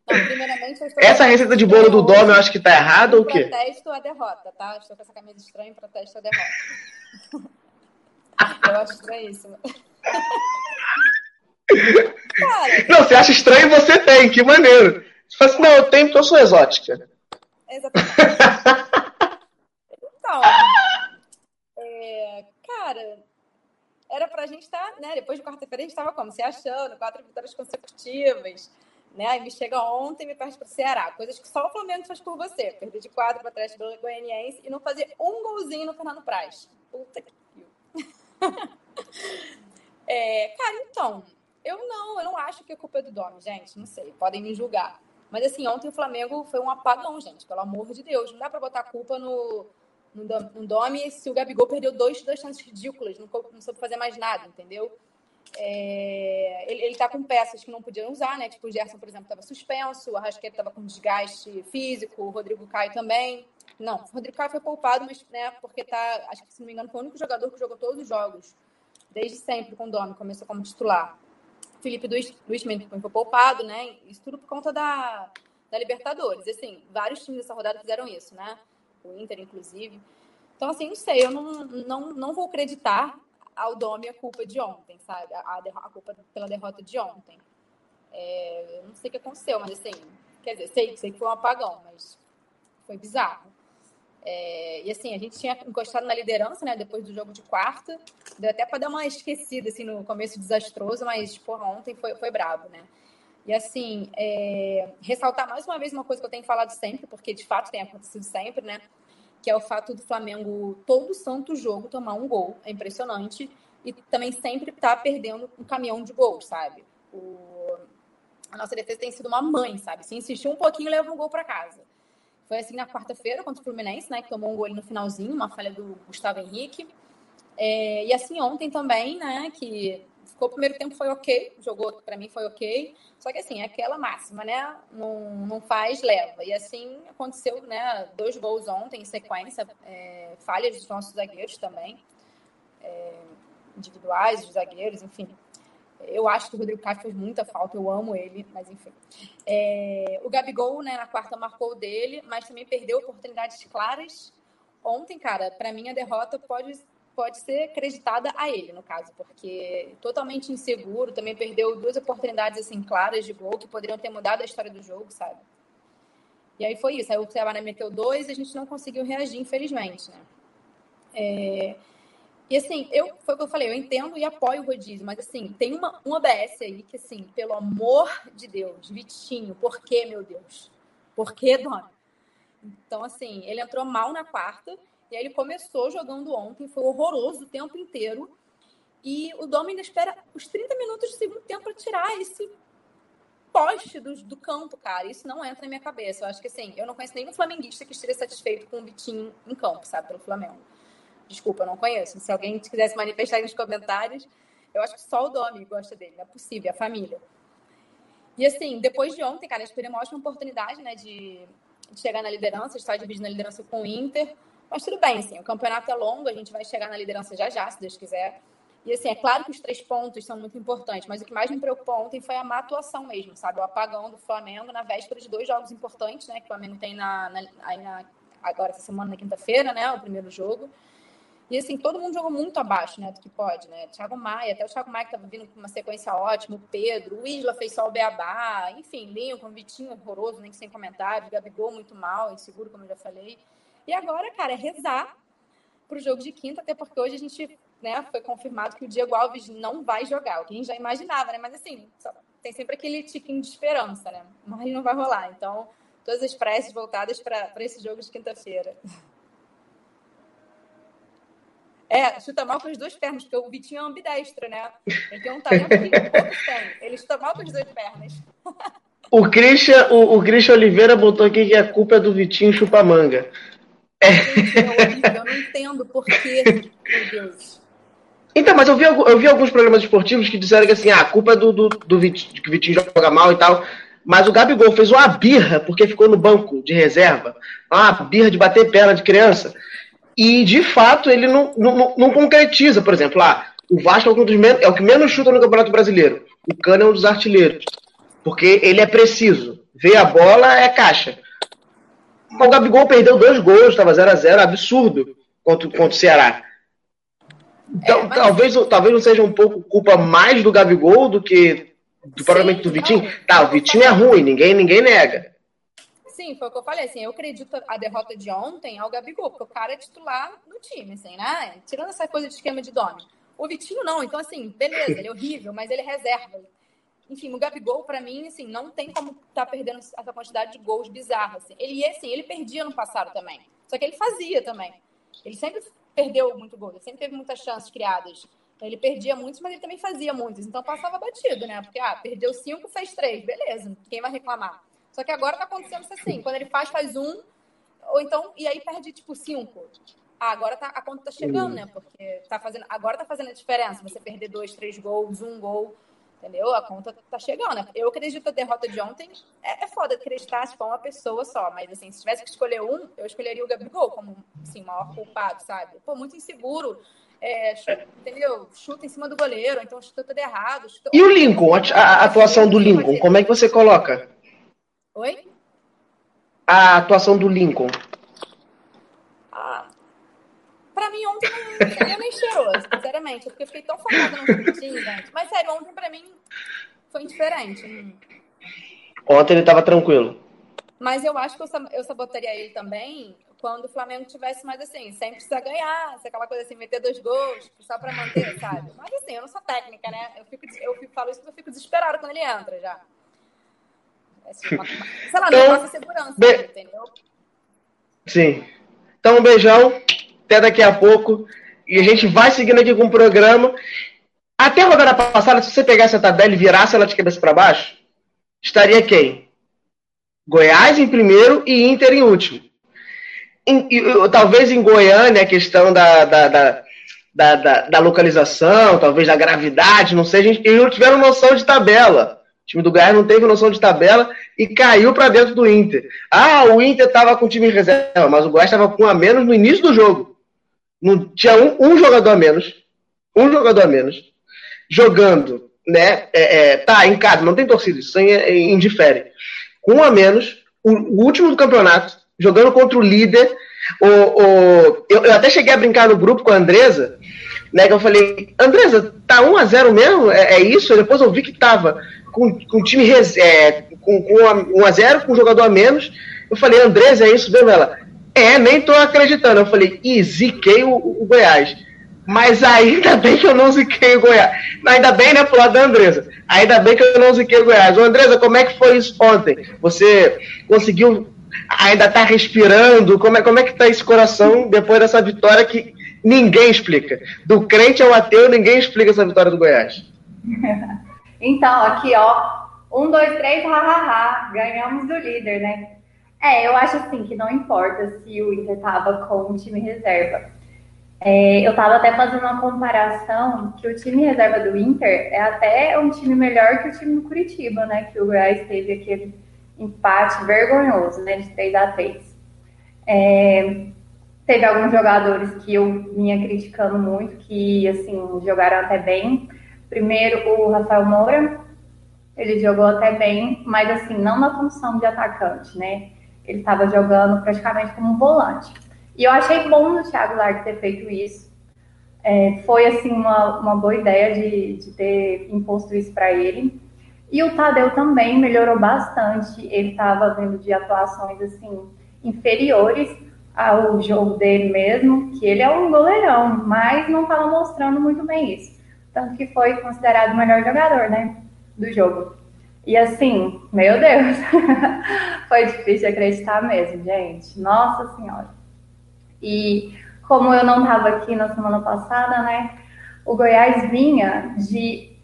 Primeiramente, Essa receita de bolo do Domi eu acho que tá errada ou o quê? Protesto a derrota, tá? Estou com essa camisa estranha, protesto a derrota. eu acho estranhíssimo. Cara, não, você acha estranho você tem, que maneiro. Você fala assim, não, eu tenho porque eu sou exótica. Exatamente. então, é, cara, era pra gente estar, tá, né? Depois de quarta-feira a gente estava como? Se achando, quatro vitórias consecutivas. Né? Aí me chega ontem e me perde para o Ceará. Coisas que só o Flamengo faz por você. Perder de quatro para trás do Goianiense e não fazer um golzinho no Fernando Praz. Puta que é, cara, então, eu não, eu não acho que a culpa é do Domi, gente. Não sei, podem me julgar. Mas assim, ontem o Flamengo foi um apagão, gente, pelo amor de Deus. Não dá para botar a culpa no, no, no Domi se o Gabigol perdeu dois, duas chances ridículas, não, não soube fazer mais nada, entendeu? É, ele, ele tá com peças que não podiam usar, né? Tipo, o Gerson, por exemplo, estava suspenso, o Arrasqueta estava com desgaste físico, o Rodrigo Caio também. Não, o Rodrigo Caio foi poupado, mas, né, porque tá, acho que se não me engano, foi o único jogador que jogou todos os jogos, desde sempre com o Domi, começou como titular. Felipe Luiz, Luiz foi poupado, né? Isso tudo por conta da, da Libertadores. Assim, vários times dessa rodada fizeram isso, né? O Inter, inclusive. Então, assim, não sei, eu não, não, não vou acreditar ao Domi a culpa de ontem, sabe? A, a culpa pela derrota de ontem. É, não sei o que aconteceu, mas assim, quer dizer, sei, sei que foi um apagão, mas foi bizarro. É, e assim, a gente tinha encostado na liderança, né, depois do jogo de quarta. Deu até para dar uma esquecida, assim, no começo desastroso, mas, porra, ontem foi, foi brabo, né? E assim, é, ressaltar mais uma vez uma coisa que eu tenho falado sempre, porque de fato tem acontecido sempre, né? Que é o fato do Flamengo, todo santo jogo, tomar um gol. É impressionante. E também sempre tá perdendo um caminhão de gols, sabe? O... A nossa defesa tem sido uma mãe, sabe? Se insistir um pouquinho, leva um gol para casa. Foi assim na quarta-feira contra o Fluminense, né? Que tomou um gol no finalzinho, uma falha do Gustavo Henrique. É, e assim ontem também, né? Que ficou o primeiro tempo foi ok, jogou para mim foi ok. Só que assim, é aquela máxima, né? Não, não faz, leva. E assim aconteceu, né? Dois gols ontem em sequência, é, falhas dos nossos zagueiros também, é, individuais dos zagueiros, enfim. Eu acho que o Rodrigo Caio fez muita falta, eu amo ele, mas enfim. É, o Gabigol, né, na quarta marcou dele, mas também perdeu oportunidades claras. Ontem, cara, para mim a derrota pode, pode ser acreditada a ele, no caso, porque totalmente inseguro, também perdeu duas oportunidades assim claras de gol que poderiam ter mudado a história do jogo, sabe? E aí foi isso. Aí o Ceará meteu dois e a gente não conseguiu reagir, infelizmente, né? É, e assim, eu, foi o que eu falei, eu entendo e apoio o rodízio, mas assim, tem uma, um ABS aí que, assim, pelo amor de Deus, Vitinho, por que, meu Deus? Por que, dona? Então, assim, ele entrou mal na quarta, e aí ele começou jogando ontem, foi horroroso o tempo inteiro. E o Dom ainda espera os 30 minutos do segundo tempo para tirar esse poste do, do campo, cara. Isso não entra na minha cabeça. Eu acho que assim, eu não conheço nenhum flamenguista que esteja satisfeito com o Vitinho em campo, sabe, pelo Flamengo. Desculpa, eu não conheço. Se alguém quisesse manifestar nos comentários, eu acho que só o Domi gosta dele, não é possível, a família. E assim, depois de ontem, cara, a gente perdeu uma oportunidade, né, de, de chegar na liderança, estar dividindo a liderança com o Inter. Mas tudo bem, assim, o campeonato é longo, a gente vai chegar na liderança já já, se Deus quiser. E assim, é claro que os três pontos são muito importantes, mas o que mais me preocupou ontem foi a má atuação mesmo, sabe? O apagão do Flamengo na véspera de dois jogos importantes, né? Que o Flamengo tem na, na, na agora essa semana, na quinta-feira, né? O primeiro jogo. E assim, todo mundo jogou muito abaixo, né, do que pode, né? Thiago Maia, até o Thiago Maia que estava vindo com uma sequência ótima, o Pedro, o Isla fez só o Beabá, enfim, Lincoln, Vitinho horroroso, nem sem comentário, Gabigol muito mal, inseguro, como eu já falei. E agora, cara, é rezar para o jogo de quinta, até porque hoje a gente, né, foi confirmado que o Diego Alves não vai jogar, o que a gente já imaginava, né? Mas assim, tem sempre aquele tiquinho de esperança, né? Mas não vai rolar. Então, todas as preces voltadas para esse jogo de quinta-feira. É, chuta mal com as duas pernas, porque o Vitinho é ambidestro, né? Ele tem um talento que. Ele chuta mal com as duas pernas. O Christian, o, o Christian Oliveira botou aqui que a culpa é do Vitinho chupa-manga. É. é eu não entendo por quê, meu Deus. Então, mas eu vi, eu vi alguns programas esportivos que disseram que assim, ah, a culpa é do, do, do Vitinho, que o Vitinho joga mal e tal. Mas o Gabigol fez uma birra porque ficou no banco de reserva. Uma birra de bater perna de criança e de fato ele não, não, não concretiza. Por exemplo, ah, o Vasco é, um menos, é o que menos chuta no Campeonato Brasileiro. O Cano é um dos artilheiros. Porque ele é preciso. Vê a bola, é caixa. O Gabigol perdeu dois gols, estava 0 a 0 absurdo contra, contra o Ceará. Então, é, mas... talvez, talvez não seja um pouco culpa mais do Gabigol do que do, provavelmente do Vitinho. Não, tá, o Vitinho é ruim, ninguém, ninguém nega. Sim, foi o que eu falei, assim, eu acredito a derrota de ontem ao Gabigol, porque o cara é titular no time, assim, né? Tirando essa coisa de esquema de dono. O Vitinho não, então assim, beleza, ele é horrível, mas ele é reserva. Enfim, o Gabigol, para mim, assim, não tem como estar tá perdendo essa quantidade de gols bizarros. Assim. Ele, assim, ele perdia no passado também. Só que ele fazia também. Ele sempre perdeu muito gol, ele sempre teve muitas chances criadas. Então, ele perdia muitos, mas ele também fazia muitos. Então passava batido, né? Porque, ah, perdeu cinco, fez três, beleza. Quem vai reclamar? Só que agora tá acontecendo isso assim, quando ele faz, faz um, ou então, e aí perde tipo cinco. Ah, agora tá, a conta tá chegando, né? Porque tá fazendo, agora tá fazendo a diferença. Você perder dois, três gols, um gol, entendeu? A conta tá chegando? Eu acredito que a derrota de ontem é, é foda acreditar se for uma pessoa só, mas assim, se tivesse que escolher um, eu escolheria o Gabigol como, assim, maior culpado, sabe? Pô, muito inseguro. É, chuta, entendeu? Chuta em cima do goleiro, então chuta tudo errado. Chuta... E o Lincoln, a, a atuação do Lincoln, como é que você coloca? Oi? A atuação do Lincoln. Ah, pra mim, ontem não seria nem cheiroso, sinceramente. Porque eu fiquei tão focada no time, gente. Mas sério, ontem pra mim foi indiferente. Ontem ele tava tranquilo. Mas eu acho que eu sabotaria ele também quando o Flamengo tivesse mais assim, sem precisar ganhar, se aquela coisa assim, meter dois gols, só pra manter, sabe? Mas assim, eu não sou técnica, né? Eu, fico, eu fico, falo isso porque eu fico desesperado quando ele entra já. Assim, uma, sei lá, não então, segurança, be... entendeu? Sim. Então, um beijão. Até daqui a pouco. E a gente vai seguindo aqui com o programa. Até a rodada passada, se você pegasse a tabela e virasse ela de cabeça para baixo, estaria quem? Goiás em primeiro e Inter em último. Em, e, talvez em Goiânia a questão da, da, da, da, da localização, talvez da gravidade, não sei, a gente, eles não tiveram noção de tabela time do Goiás não teve noção de tabela e caiu para dentro do Inter. Ah, o Inter estava com o time em reserva, mas o Goiás estava com um a menos no início do jogo. Não, tinha um, um, jogador a menos. Um jogador a menos. Jogando, né? É, é, tá, em casa, não tem torcida, isso é, é, indifere. Com um a menos, o, o, último do campeonato, jogando contra o líder. O, o, eu, eu até cheguei a brincar no grupo com a Andresa, né? Que eu falei, Andresa, tá 1 a 0 mesmo? É, é isso? Depois eu vi que tava com, com time é, com, com 1 a 0 com um jogador a menos. Eu falei, Andrés, é isso mesmo? Ela, é, nem tô acreditando. Eu falei, e ziquei o, o, Goiás. Mas ainda bem que eu não ziquei o Goiás. Ainda bem, né, pro lado da Andresa. Ainda bem que eu não ziquei o Goiás. Ô, Andresa, como é que foi isso ontem? Você conseguiu ainda tá respirando? Como é, como é que tá esse coração depois dessa vitória que ninguém explica? Do crente ao ateu, ninguém explica essa vitória do Goiás. Então, aqui, ó. Um, dois, três, ha, Ganhamos do líder, né? É, eu acho assim que não importa se o Inter tava com o time reserva. É, eu tava até fazendo uma comparação que o time reserva do Inter é até um time melhor que o time do Curitiba, né? Que o Goiás teve aquele empate vergonhoso, né? De 3 a 3 é, Teve alguns jogadores que eu vinha criticando muito, que, assim, jogaram até bem. Primeiro, o Rafael Moura, ele jogou até bem, mas assim, não na função de atacante, né? Ele estava jogando praticamente como um volante. E eu achei bom no Thiago Largue ter feito isso. É, foi, assim, uma, uma boa ideia de, de ter imposto isso para ele. E o Tadeu também melhorou bastante. Ele estava vindo de atuações, assim, inferiores ao jogo dele mesmo, que ele é um goleirão, mas não estava mostrando muito bem isso tanto que foi considerado o melhor jogador, né, do jogo. E assim, meu Deus, foi difícil acreditar mesmo, gente. Nossa Senhora. E como eu não estava aqui na semana passada, né, o Goiás vinha de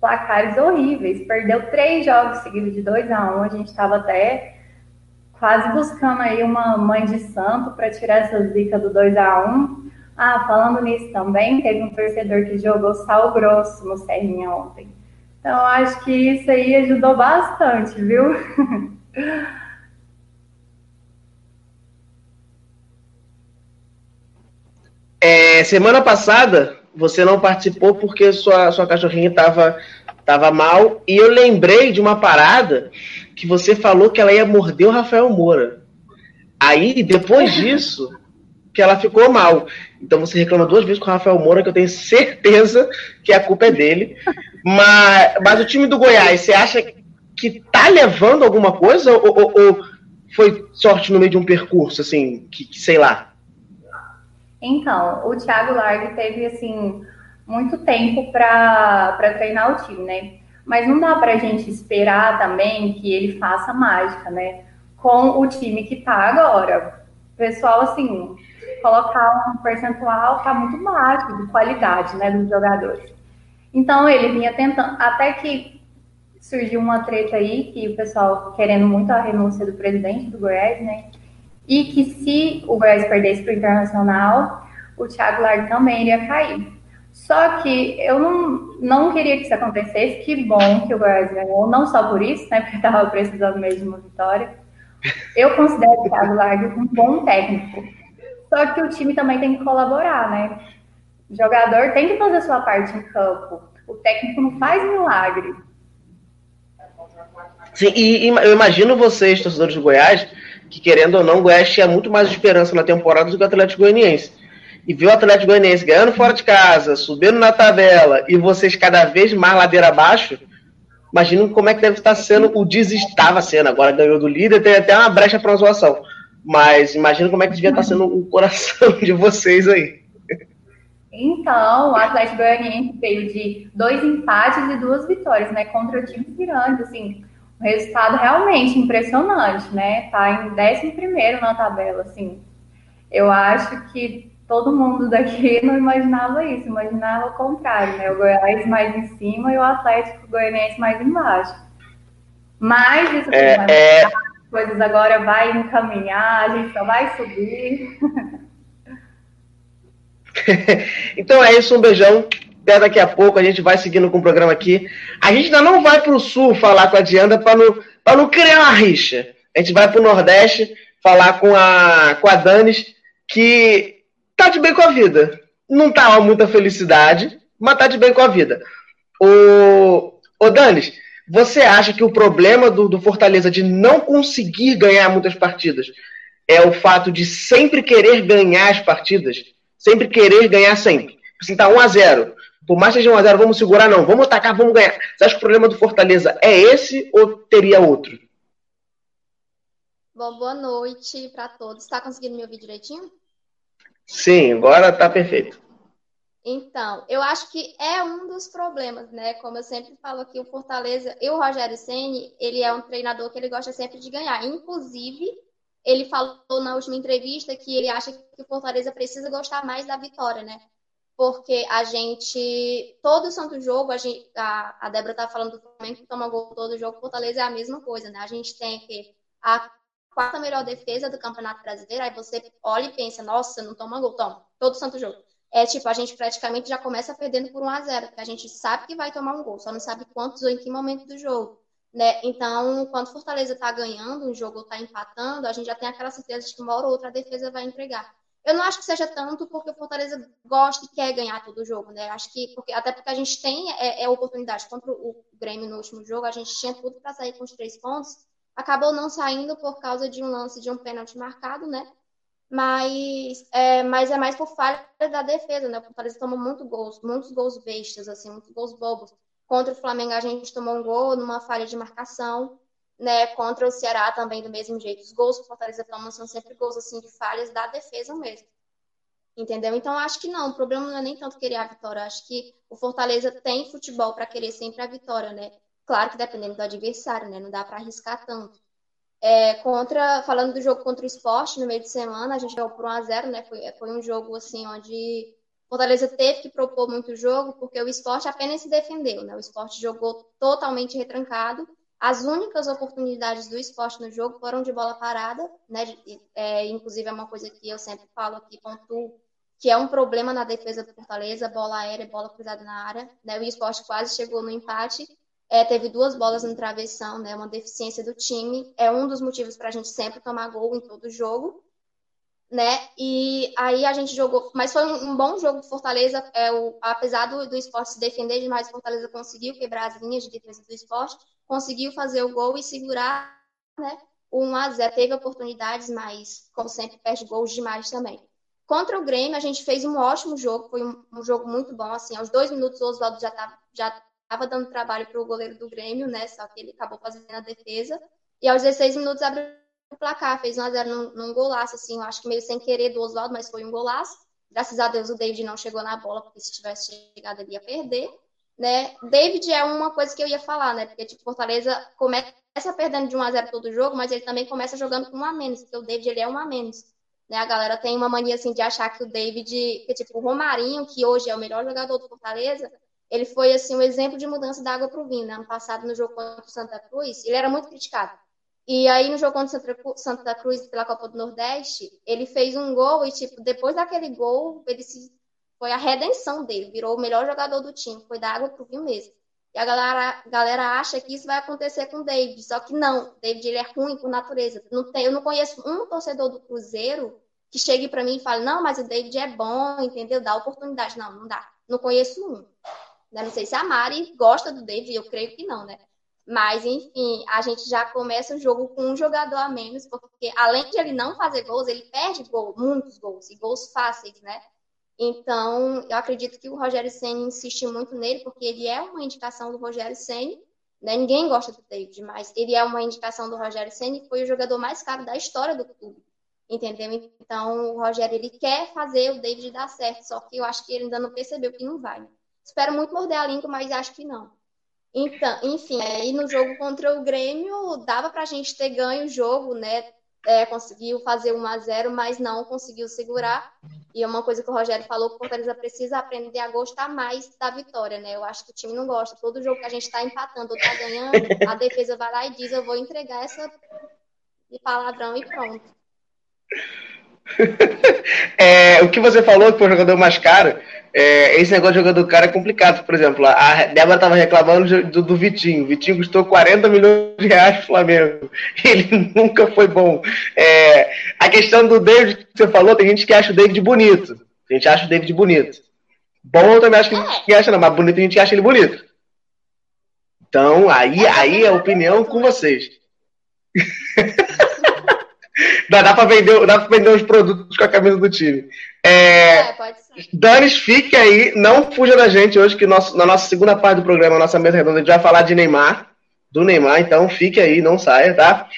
placares horríveis. Perdeu três jogos seguidos de 2 a 1 um. A gente estava até quase buscando aí uma mãe de santo para tirar essa zica do 2 a 1 um. Ah, falando nisso também, teve um torcedor que jogou sal grosso no Serrinha ontem. Então, acho que isso aí ajudou bastante, viu? É, semana passada você não participou porque sua, sua cachorrinha estava tava mal e eu lembrei de uma parada que você falou que ela ia morder o Rafael Moura. Aí, depois disso, que ela ficou mal. Então você reclama duas vezes com o Rafael Moura, que eu tenho certeza que a culpa é dele. Mas, mas o time do Goiás, você acha que tá levando alguma coisa ou, ou, ou foi sorte no meio de um percurso, assim, que, que sei lá? Então, o Thiago Largue teve, assim, muito tempo para treinar o time, né? Mas não dá para a gente esperar também que ele faça mágica, né? Com o time que tá agora. O pessoal, assim, colocar um percentual tá muito baixo de qualidade, né, dos jogadores. Então ele vinha tentando, até que surgiu uma treta aí, que o pessoal querendo muito a renúncia do presidente do Goiás, né? E que se o Goiás perdesse para o Internacional, o Thiago Largue também iria cair. Só que eu não, não queria que isso acontecesse. Que bom que o Goiás ganhou, não só por isso, né? Porque estava precisando mesmo de uma vitória. Eu considero o Thiago Largue um bom técnico. Só que o time também tem que colaborar, né? O jogador tem que fazer sua parte em campo. O técnico não faz milagre. Sim, e, e eu imagino vocês, torcedores do Goiás, que querendo ou não, o Goiás tinha muito mais esperança na temporada do que o Atlético Goianiense. E ver o Atlético Goianiense ganhando fora de casa, subindo na tabela, e vocês cada vez mais ladeira abaixo, imagino como é que deve estar sendo o desestava sendo. Agora ganhou do líder, tem até uma brecha para uma zoação. Mas imagina como é que devia estar sendo o coração de vocês aí. Então, o Atlético Goianiense veio de dois empates e duas vitórias, né? Contra times grandes, assim. Um resultado realmente impressionante, né? Tá em 11 primeiro na tabela, assim. Eu acho que todo mundo daqui não imaginava isso, imaginava o contrário, né? O Goiás mais em cima e o Atlético Goianiense mais embaixo. Mas isso é, é... as coisas agora vai encaminhar, a gente só vai subir. então é isso, um beijão. Até daqui a pouco a gente vai seguindo com o programa aqui. A gente ainda não vai para o sul falar com a Dianda para não, não criar uma rixa. A gente vai para o Nordeste falar com a, com a Danis, que tá de bem com a vida. Não tá muita felicidade, mas tá de bem com a vida. O, o Danis, você acha que o problema do, do Fortaleza de não conseguir ganhar muitas partidas é o fato de sempre querer ganhar as partidas? Sempre querer ganhar sempre. Assim, tá 1 a 0 Por mais que seja 1 a 0 vamos segurar, não. Vamos atacar, vamos ganhar. Você acha que o problema do Fortaleza é esse ou teria outro? Bom, boa noite para todos. Está conseguindo me ouvir direitinho? Sim, agora tá perfeito. Então, eu acho que é um dos problemas, né? Como eu sempre falo aqui, o Fortaleza, e o Rogério Ceni, ele é um treinador que ele gosta sempre de ganhar. Inclusive, ele falou na última entrevista que ele acha que o Fortaleza precisa gostar mais da vitória, né? Porque a gente, todo santo jogo, a, gente, a, a Débora tá falando do Flamengo que toma gol todo jogo, Fortaleza é a mesma coisa, né? A gente tem que a quarta melhor defesa do Campeonato Brasileiro, aí você olha e pensa, nossa, não toma gol, toma, todo santo jogo. É tipo, a gente praticamente já começa perdendo por 1 a 0 porque a gente sabe que vai tomar um gol, só não sabe quantos ou em que momento do jogo. Né? Então, quando Fortaleza está ganhando um jogo ou está empatando, a gente já tem aquela certeza de que uma hora ou outra a defesa vai entregar. Eu não acho que seja tanto porque o Fortaleza gosta e quer ganhar todo o jogo, né? Acho que porque, até porque a gente tem é, é oportunidade contra o Grêmio no último jogo, a gente tinha tudo para sair com os três pontos, acabou não saindo por causa de um lance de um pênalti marcado, né? Mas é, mas é mais por falha da defesa, né? O Fortaleza toma muito gols, muitos gols bestas, assim, muitos gols bobos. Contra o Flamengo a gente tomou um gol numa falha de marcação, né? Contra o Ceará também do mesmo jeito. Os gols que o Fortaleza toma são sempre gols assim de falhas da defesa mesmo. Entendeu? Então acho que não, o problema não é nem tanto querer a vitória, acho que o Fortaleza tem futebol para querer sempre a vitória, né? Claro que dependendo do adversário, né? Não dá para arriscar tanto. É, contra, falando do jogo contra o esporte no meio de semana, a gente ganhou por 1 a 0 né? Foi, foi um jogo assim onde Fortaleza teve que propor muito jogo, porque o esporte apenas se defendeu, né? O esporte jogou totalmente retrancado. As únicas oportunidades do esporte no jogo foram de bola parada, né? É, inclusive é uma coisa que eu sempre falo aqui, pontuo, que é um problema na defesa do Fortaleza, bola aérea bola cruzada na área, né? O esporte quase chegou no empate, é, teve duas bolas no travessão, né? Uma deficiência do time, é um dos motivos para a gente sempre tomar gol em todo jogo né? E aí a gente jogou, mas foi um, bom jogo do Fortaleza. É, o, apesar do, do esporte se defender demais, o Fortaleza conseguiu quebrar as linhas de defesa do esporte, conseguiu fazer o gol e segurar, né? O 1 a 0 teve oportunidades, mas como sempre perde gols demais também. Contra o Grêmio, a gente fez um ótimo jogo, foi um, um jogo muito bom. Assim, aos dois minutos, o Oswaldo já estava já tava dando trabalho para o goleiro do Grêmio, né? Só que ele acabou fazendo a defesa. E aos 16 minutos abriu placar, fez 1x0 num, num golaço, assim, eu acho que meio sem querer do Oswaldo, mas foi um golaço. Graças a Deus o David não chegou na bola, porque se tivesse chegado ele ia perder. Né? David é uma coisa que eu ia falar, né? Porque tipo, Fortaleza começa perdendo de 1 a 0 todo jogo, mas ele também começa jogando com um a menos, porque o David ele é um a menos. Né? A galera tem uma mania assim de achar que o David, que tipo o Romarinho, que hoje é o melhor jogador do Fortaleza, ele foi assim um exemplo de mudança da água para o vinho. Né? Ano passado, no jogo contra o Santa Cruz, ele era muito criticado. E aí, no jogo contra Santa Cruz pela Copa do Nordeste, ele fez um gol e, tipo, depois daquele gol, ele se... foi a redenção dele, virou o melhor jogador do time, foi da água para o vinho mesmo. E a galera, a galera acha que isso vai acontecer com o David, só que não. O David ele é ruim por natureza. Não tem, eu não conheço um torcedor do Cruzeiro que chegue para mim e fale: não, mas o David é bom, entendeu? Dá oportunidade. Não, não dá. Não conheço um. Né? Não sei se a Mari gosta do David, eu creio que não, né? Mas, enfim, a gente já começa o jogo com um jogador a menos, porque além de ele não fazer gols, ele perde gol, muitos gols, e gols fáceis, né? Então, eu acredito que o Rogério Senna insiste muito nele, porque ele é uma indicação do Rogério Senna. Né? Ninguém gosta do David, mas ele é uma indicação do Rogério Senna e foi o jogador mais caro da história do clube. Entendeu? Então, o Rogério ele quer fazer o David dar certo, só que eu acho que ele ainda não percebeu que não vai. Espero muito morder a língua, mas acho que não. Então, enfim, aí no jogo contra o Grêmio, dava para a gente ter ganho o jogo, né? É, conseguiu fazer 1 a 0 mas não conseguiu segurar. E é uma coisa que o Rogério falou que o Fortaleza precisa aprender a gostar mais da vitória, né? Eu acho que o time não gosta. Todo jogo que a gente está empatando ou está ganhando, a defesa vai lá e diz: Eu vou entregar essa de palavrão e pronto. é, o que você falou que foi o jogador mais caro, é, esse negócio de jogador caro é complicado. Por exemplo, a Débora estava reclamando do, do, Vitinho. O Vitinho custou 40 milhões de reais pro Flamengo. Ele nunca foi bom. É, a questão do David que você falou, tem gente que acha o David bonito. A gente acha o David bonito. Bom eu também acho que ninguém acha, não, mas bonito a gente acha ele bonito. Então, aí, aí é a opinião com vocês. dá, dá para vender, dá pra vender os produtos com a camisa do time. É, é pode ser. Danis, fique aí, não fuja da gente hoje, que nosso, na nossa segunda parte do programa, nossa mesa redonda, a gente vai falar de Neymar, do Neymar, então fique aí, não saia, tá?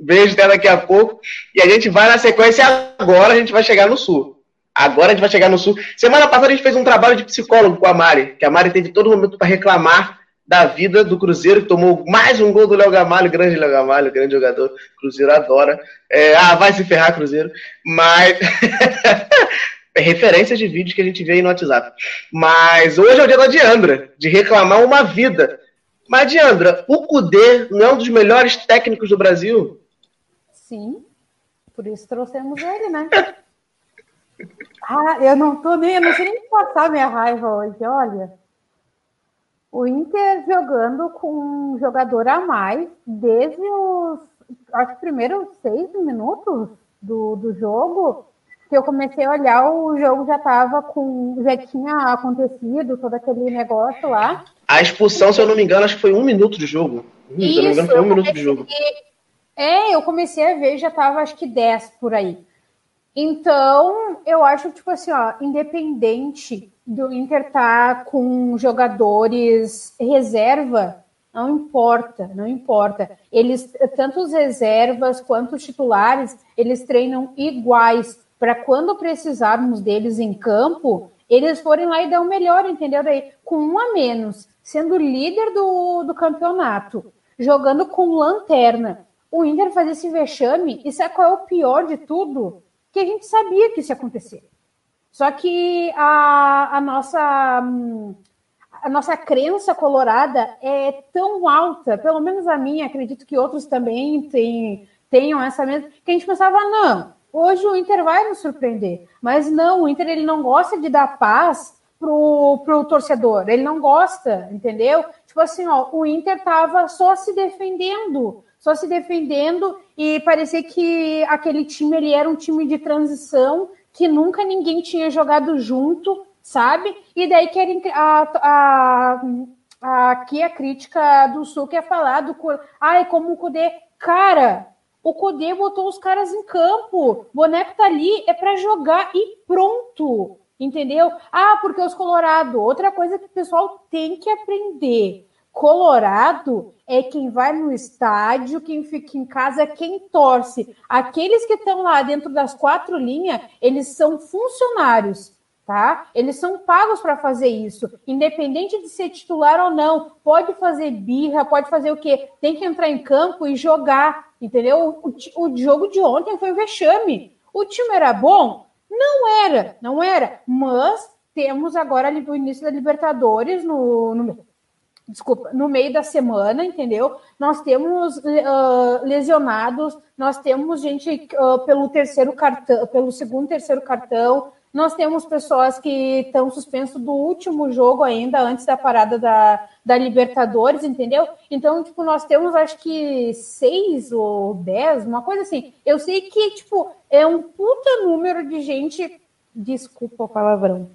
Beijo até daqui a pouco. E a gente vai na sequência agora, a gente vai chegar no Sul. Agora a gente vai chegar no Sul. Semana passada a gente fez um trabalho de psicólogo com a Mari, que a Mari teve todo momento para reclamar da vida do Cruzeiro, que tomou mais um gol do Léo Gamalho, grande Léo Gamalho, grande jogador, Cruzeiro adora. É, ah, vai se ferrar, Cruzeiro. Mas. é referência de vídeos que a gente vê aí no WhatsApp. Mas hoje é o dia da Diandra, de reclamar uma vida. Mas, Diandra, o Cudê não é um dos melhores técnicos do Brasil? Sim, por isso trouxemos ele, né? ah, eu não tô nem, eu não sei nem passar minha raiva hoje, olha. O Inter jogando com um jogador a mais desde os acho, primeiros seis minutos do, do jogo, que eu comecei a olhar, o jogo já estava com. já tinha acontecido todo aquele negócio lá. A expulsão, se eu não me engano, acho que foi um minuto de jogo. Isso, se eu não me engano, foi um minuto de jogo. É, eu comecei a ver, já estava acho que 10 por aí. Então, eu acho, tipo assim, ó, independente do Inter tá com jogadores reserva, não importa, não importa. Eles, tanto os reservas quanto os titulares, eles treinam iguais para quando precisarmos deles em campo, eles forem lá e dar o melhor, entendeu? Daí, com um a menos, sendo líder do, do campeonato, jogando com lanterna, o Inter fazer esse vexame, e sabe qual é o pior de tudo? Que a gente sabia que isso ia acontecer. Só que a, a nossa a nossa crença colorada é tão alta, pelo menos a minha, acredito que outros também tem, tenham essa mesma, que a gente pensava, não, hoje o Inter vai nos surpreender. Mas não, o Inter ele não gosta de dar paz pro, pro torcedor, ele não gosta, entendeu? Tipo assim, ó, o Inter tava só se defendendo, só se defendendo e parecia que aquele time ele era um time de transição que nunca ninguém tinha jogado junto, sabe? E daí querem a, a, aqui a crítica do Sul quer falar do ai como o Cudê, cara, o Cudê botou os caras em campo, boneco tá ali é para jogar e pronto. Entendeu? Ah, porque os Colorado, outra coisa que o pessoal tem que aprender. Colorado é quem vai no estádio, quem fica em casa, quem torce. Aqueles que estão lá dentro das quatro linhas, eles são funcionários, tá? Eles são pagos para fazer isso, independente de ser titular ou não. Pode fazer birra, pode fazer o quê? Tem que entrar em campo e jogar, entendeu? O, o jogo de ontem foi um vexame. O time era bom? Não era, não era, mas temos agora o início da Libertadores no, no desculpa, no meio da semana, entendeu? Nós temos uh, lesionados, nós temos gente uh, pelo terceiro cartão, pelo segundo, terceiro cartão, nós temos pessoas que estão suspensos do último jogo ainda, antes da parada da, da Libertadores, entendeu? Então, tipo, nós temos acho que seis ou dez, uma coisa assim. Eu sei que, tipo, é um puta número de gente. Desculpa o palavrão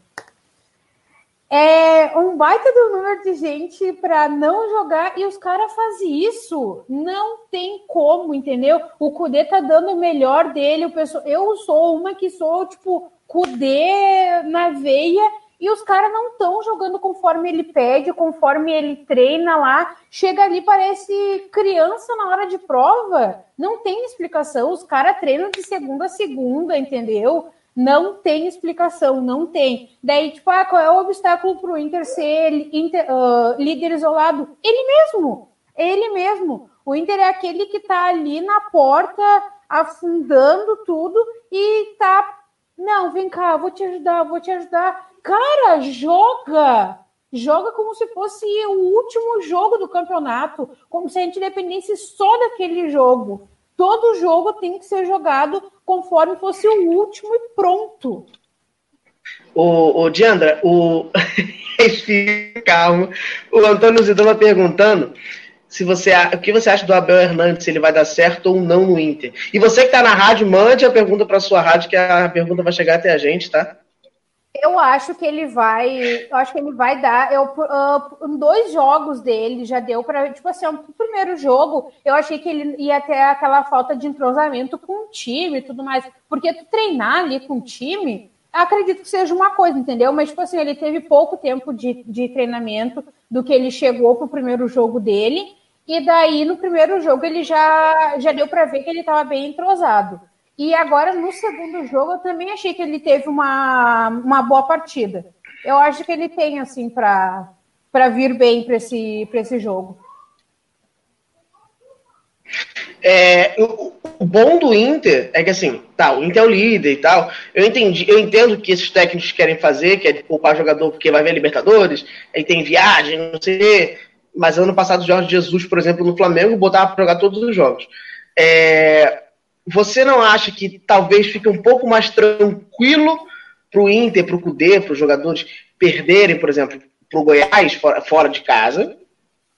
é um baita do número de gente para não jogar e os caras fazem isso. Não tem como, entendeu? O Kudê tá dando o melhor dele. O pessoal, eu sou uma que sou, tipo, Kudê na veia e os caras não estão jogando conforme ele pede, conforme ele treina lá. Chega ali, parece criança na hora de prova. Não tem explicação. Os caras treinam de segunda a segunda, entendeu? Não tem explicação, não tem. Daí, tipo, ah, qual é o obstáculo para o Inter ser inter, uh, líder isolado? Ele mesmo, ele mesmo. O Inter é aquele que está ali na porta, afundando tudo e tá. Não, vem cá, vou te ajudar, vou te ajudar. Cara, joga! Joga como se fosse o último jogo do campeonato, como se a gente dependesse só daquele jogo. Todo jogo tem que ser jogado conforme fosse o último e pronto. O, o Diandra, o calmo. O Antônio Zidane perguntando se você o que você acha do Abel Hernandes, se ele vai dar certo ou não no Inter. E você que está na rádio, mande a pergunta para sua rádio, que a pergunta vai chegar até a gente, tá? Eu acho que ele vai, eu acho que ele vai dar. Eu, uh, dois jogos dele já deu para, tipo assim, o primeiro jogo eu achei que ele ia ter aquela falta de entrosamento com o time e tudo mais, porque tu treinar ali com o time, acredito que seja uma coisa, entendeu? Mas tipo assim, ele teve pouco tempo de, de treinamento do que ele chegou pro primeiro jogo dele e daí no primeiro jogo ele já já deu para ver que ele estava bem entrosado. E agora, no segundo jogo, eu também achei que ele teve uma, uma boa partida. Eu acho que ele tem, assim, para vir bem para esse, esse jogo. É, o, o, bom do Inter é que assim, tá, o Inter é o líder e tal. Eu entendi, eu entendo que esses técnicos querem fazer, que é poupar jogador porque vai ver Libertadores, aí tem viagem, não sei. Mas ano passado o Jorge Jesus, por exemplo, no Flamengo, botava para jogar todos os jogos. É, você não acha que talvez fique um pouco mais tranquilo para o Inter, para o Cudê, para os jogadores perderem, por exemplo, para o Goiás fora, fora, de casa,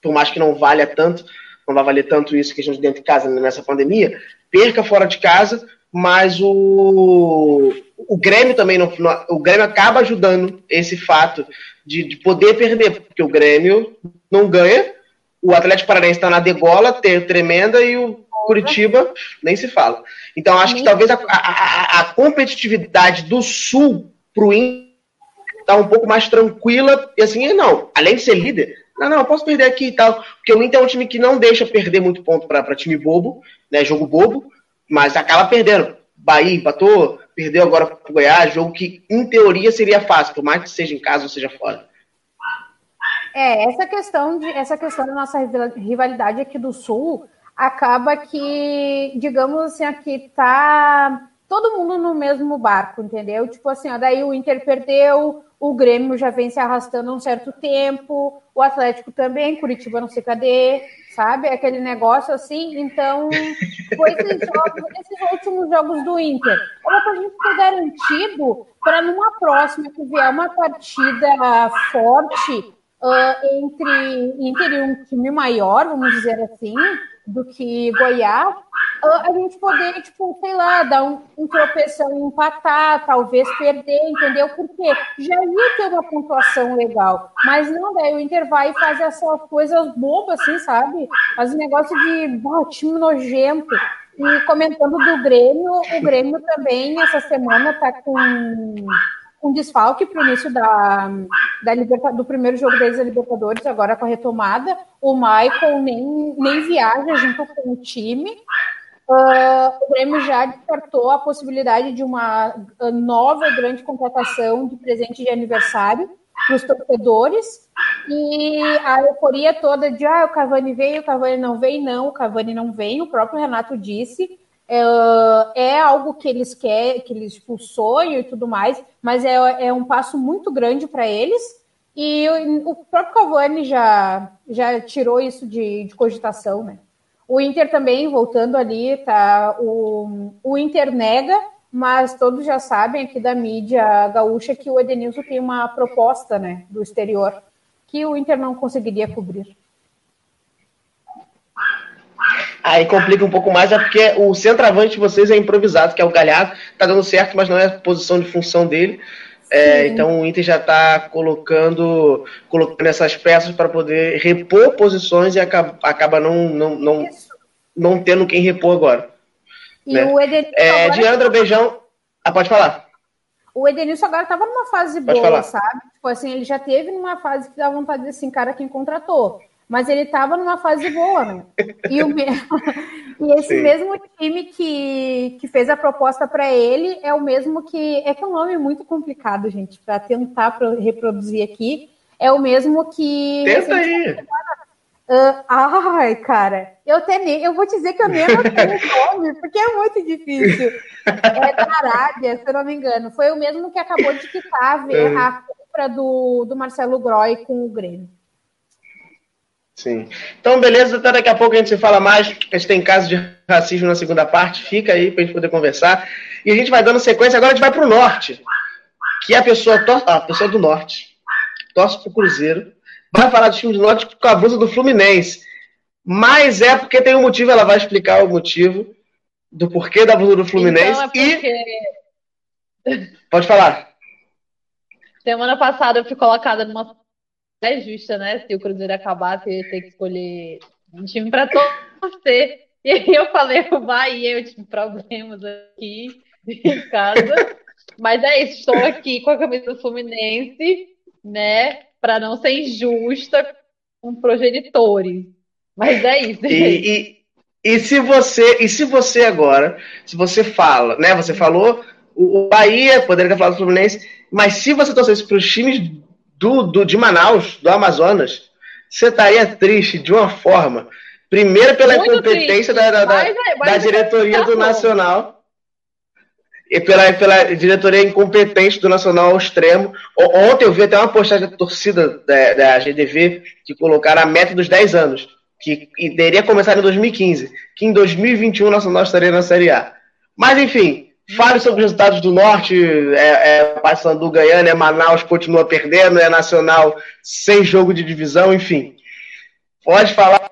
por mais que não valha tanto, não vai valer tanto isso que a gente dentro de casa nessa pandemia, perca fora de casa, mas o, o Grêmio também não, o Grêmio acaba ajudando esse fato de, de poder perder, porque o Grêmio não ganha, o Atlético Paranaense está na degola, ter tremenda, e o Curitiba nem se fala. Então acho que talvez a, a, a competitividade do Sul para o Inter está um pouco mais tranquila. E assim, não, além de ser líder, não, não, posso perder aqui e tal. Porque o Inter é um time que não deixa perder muito ponto para time bobo, né? Jogo bobo, mas acaba perdendo. Bahia empatou, perdeu agora para o Goiás, jogo que em teoria seria fácil, por mais que seja em casa ou seja fora. É, essa questão de essa questão da nossa rivalidade aqui do Sul acaba que, digamos assim, aqui tá todo mundo no mesmo barco, entendeu? Tipo assim, ó, daí o Inter perdeu, o Grêmio já vem se arrastando há um certo tempo, o Atlético também, Curitiba não sei cadê, sabe? Aquele negócio assim. Então, foi esses, jogos, esses últimos jogos do Inter. Era pra gente ter garantido para numa próxima que vier uma partida forte uh, entre Inter e um time maior, vamos dizer assim, do que Goiás, a gente poder, tipo, sei lá, dar um, um tropeção e empatar, talvez perder, entendeu? Porque já ia ter uma pontuação legal. Mas não, daí o Inter vai e faz essas coisas bobas, assim, sabe? Faz um negócio de oh, time nojento. E comentando do Grêmio, o Grêmio também, essa semana, tá com um desfalque para o início da, da liberta, do primeiro jogo deles da Libertadores, agora com a retomada. O Michael nem, nem viaja junto com o time. Uh, o Grêmio já descartou a possibilidade de uma nova grande contratação de presente de aniversário para os torcedores. E a euforia toda de ah, o Cavani veio, o Cavani não veio, não, o Cavani não vem. O próprio Renato disse é, é algo que eles querem, que eles tipo, sonham e tudo mais, mas é, é um passo muito grande para eles. E o, próprio Cavani já, já tirou isso de, de cogitação, né? O Inter também, voltando ali, tá? O, o Inter nega, mas todos já sabem aqui da mídia gaúcha que o Edenilson tem uma proposta, né, do exterior, que o Inter não conseguiria cobrir. Aí complica um pouco mais, é porque o centroavante de vocês é improvisado, que é o Galhardo, tá dando certo, mas não é a posição de função dele. É, então o Inter já está colocando, colocando essas peças para poder repor posições e acaba, acaba não, não, não, não tendo quem repor agora. E né? o Edenilson. É, agora... Diandra, beijão. Ah, pode falar. O Edenilson agora estava numa fase pode boa, falar. sabe? Tipo assim, ele já teve numa fase que dá vontade de assim, cara, quem contratou mas ele estava numa fase boa, né? E, o mesmo, e esse Sim. mesmo time que, que fez a proposta para ele é o mesmo que. É que é um nome muito complicado, gente, para tentar reproduzir aqui. É o mesmo que. Tenta aí! Uh, ai, cara, eu até nem, eu vou dizer que eu nem anotei o nome, porque é muito difícil. É da Arábia, se eu não me engano. Foi o mesmo que acabou de quitar ver a compra do, do Marcelo Groy com o Grêmio. Sim. Então, beleza, até daqui a pouco a gente se fala mais. A gente tem casos de racismo na segunda parte, fica aí para a gente poder conversar. E a gente vai dando sequência, agora a gente vai para o norte, que é a pessoa, tor a pessoa do norte, torce para o Cruzeiro, vai falar do time do norte com a blusa do Fluminense. Mas é porque tem um motivo, ela vai explicar o motivo do porquê da blusa do Fluminense. Então é porque... E. Pode falar. Semana passada eu fui colocada numa é justa, né? Se o Cruzeiro acabar, você ter que escolher um time para torcer. E aí eu falei o Bahia, eu tive problemas aqui em casa. Mas é isso, estou aqui com a camisa do Fluminense, né? Para não ser injusta com progenitores. Mas é isso. E, e, e, se você, e se você agora, se você fala, né? Você falou o, o Bahia, poderia ter falado do Fluminense, mas se você torcesse para os times do, do, de Manaus, do Amazonas, você estaria triste de uma forma. Primeiro pela Muito incompetência da, da, mas, mas da diretoria tá do Nacional. E pela, pela diretoria incompetente do Nacional ao extremo. Ontem eu vi até uma postagem da torcida da, da GDV que colocaram a meta dos 10 anos, que teria começado em 2015, que em 2021 o Nacional estaria na Série A. Mas enfim, Fale sobre os resultados do Norte, é, é Paysandu ganhando, é Manaus continua perdendo, é Nacional sem jogo de divisão, enfim. Pode falar.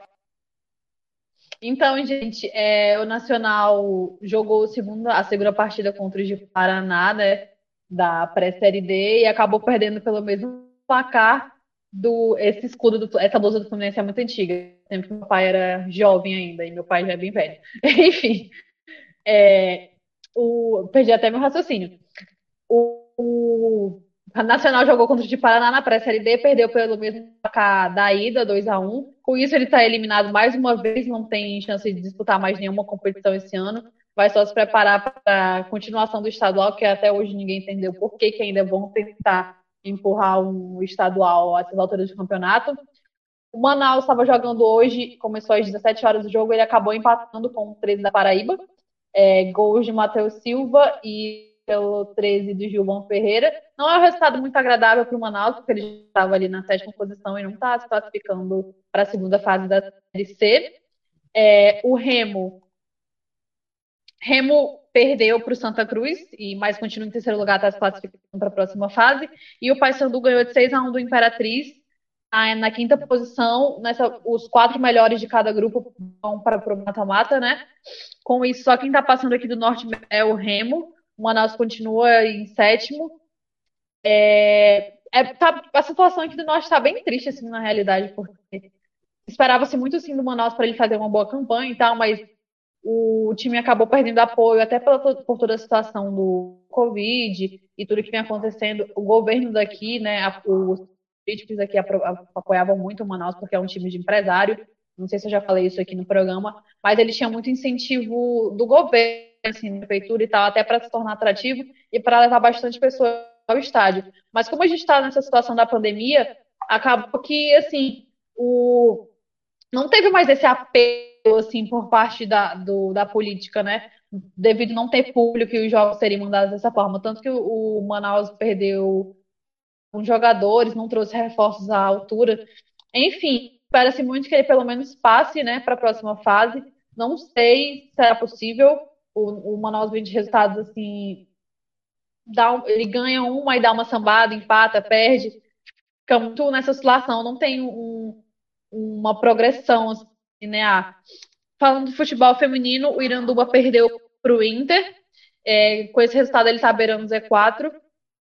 Então, gente, é, o Nacional jogou segunda, a segunda partida contra o de Paraná, né, da pré-série D, e acabou perdendo pelo mesmo placar do esse escudo, do, essa blusa do Fluminense é muito antiga. Sempre que meu pai era jovem ainda, e meu pai já é bem velho. Enfim, é, o, perdi até meu raciocínio. O, o Nacional jogou contra o de Paraná na pré-série D, perdeu pelo mesmo placar da ida, 2 a 1 Com isso, ele está eliminado mais uma vez, não tem chance de disputar mais nenhuma competição esse ano. Vai só se preparar para a continuação do estadual, que até hoje ninguém entendeu por que, que ainda vão tentar empurrar um estadual essas alturas do campeonato. O Manaus estava jogando hoje, começou às 17 horas do jogo, ele acabou empatando com o 13 da Paraíba é, gols de Matheus Silva e pelo 13 do Gilvão Ferreira. Não é um resultado muito agradável para o Manaus, porque ele estava ali na sétima posição e não está se classificando para a segunda fase da Série C. É, o Remo. Remo perdeu para o Santa Cruz, e mais continua em terceiro lugar, está se classificando para a próxima fase. E o Paysandu ganhou de 6 a 1 do Imperatriz. Tá na quinta posição, nessa, os quatro melhores de cada grupo vão para o mata-mata, né? Com isso, só quem está passando aqui do norte é o Remo. O Manaus continua em sétimo. É, é, tá, a situação aqui do norte está bem triste, assim, na realidade, porque esperava-se muito, sim, do Manaus para ele fazer uma boa campanha e tal, mas o time acabou perdendo apoio, até pela, por toda a situação do Covid e tudo que vem acontecendo. O governo daqui, né, os políticos aqui apoiavam muito o Manaus, porque é um time de empresário, não sei se eu já falei isso aqui no programa, mas ele tinha muito incentivo do governo, assim, da prefeitura e tal, até para se tornar atrativo e para levar bastante pessoas ao estádio. Mas como a gente está nessa situação da pandemia, acabou que, assim, o... não teve mais esse apelo, assim, por parte da, do, da política, né? devido não ter público e os jogos seriam mandados dessa forma. Tanto que o Manaus perdeu os jogadores, não trouxe reforços à altura. Enfim, espera-se muito que ele pelo menos passe né, para a próxima fase. Não sei se será possível. O, o Manaus vem de resultados assim. Dá ele ganha uma e dá uma sambada, empata, perde. Fica muito nessa oscilação. Não tem um, uma progressão assim, linear. Falando do futebol feminino, o Iranduba perdeu para o Inter. É, com esse resultado, ele está beirando o Z4.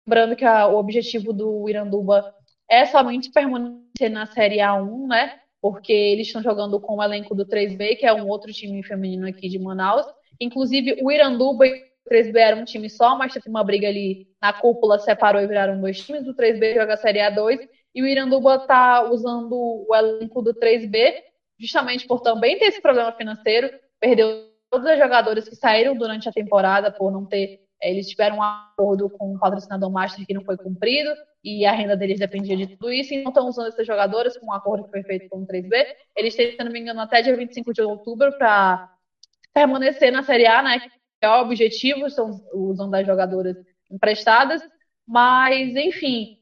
Lembrando que a, o objetivo do Iranduba é somente permanecer na Série A1, né? Porque eles estão jogando com o elenco do 3B, que é um outro time feminino aqui de Manaus. Inclusive, o Iranduba e o 3B eram um time só, mas teve uma briga ali na cúpula, separou e viraram dois times. O 3B joga a Série A2 e o Iranduba está usando o elenco do 3B, justamente por também ter esse problema financeiro. Perdeu todos os jogadores que saíram durante a temporada por não ter eles tiveram um acordo com o patrocinador master que não foi cumprido e a renda deles dependia de tudo isso, e não estão usando esses jogadores com um acordo que foi feito com o 3B. Eles têm, se não me engano, até dia 25 de outubro para permanecer na Série A, né? Que é o objetivo, estão usando as jogadoras emprestadas, mas, enfim,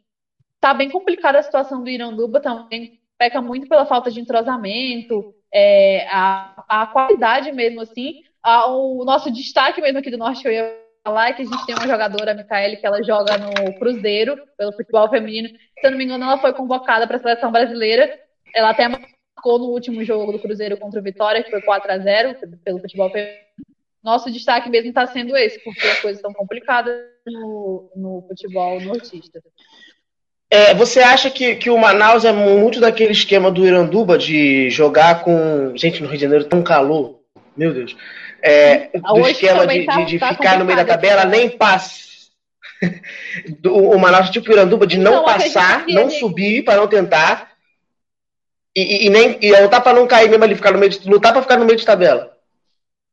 tá bem complicada a situação do Iranduba também, peca muito pela falta de entrosamento, é, a, a qualidade mesmo, assim, a, o nosso destaque mesmo aqui do Norte, que eu ia falar que a gente tem uma jogadora, a Micaele, que ela joga no Cruzeiro, pelo futebol feminino. Se eu não me engano, ela foi convocada para a seleção brasileira. Ela até marcou no último jogo do Cruzeiro contra o Vitória, que foi 4 a 0 pelo futebol feminino. Nosso destaque mesmo está sendo esse, porque as coisas estão complicadas no, no futebol nortista. É, você acha que, que o Manaus é muito daquele esquema do Iranduba de jogar com. Gente, no Rio de Janeiro um calor. Meu Deus é, do esquema de, tá, de, de tá ficar no meio da tabela, nem passa. o Manaus, tipo Iranduba, de não, não passar, não subir para não tentar. E, e, nem e lutar para não cair mesmo ali, ficar no meio de, lutar para ficar no meio de tabela.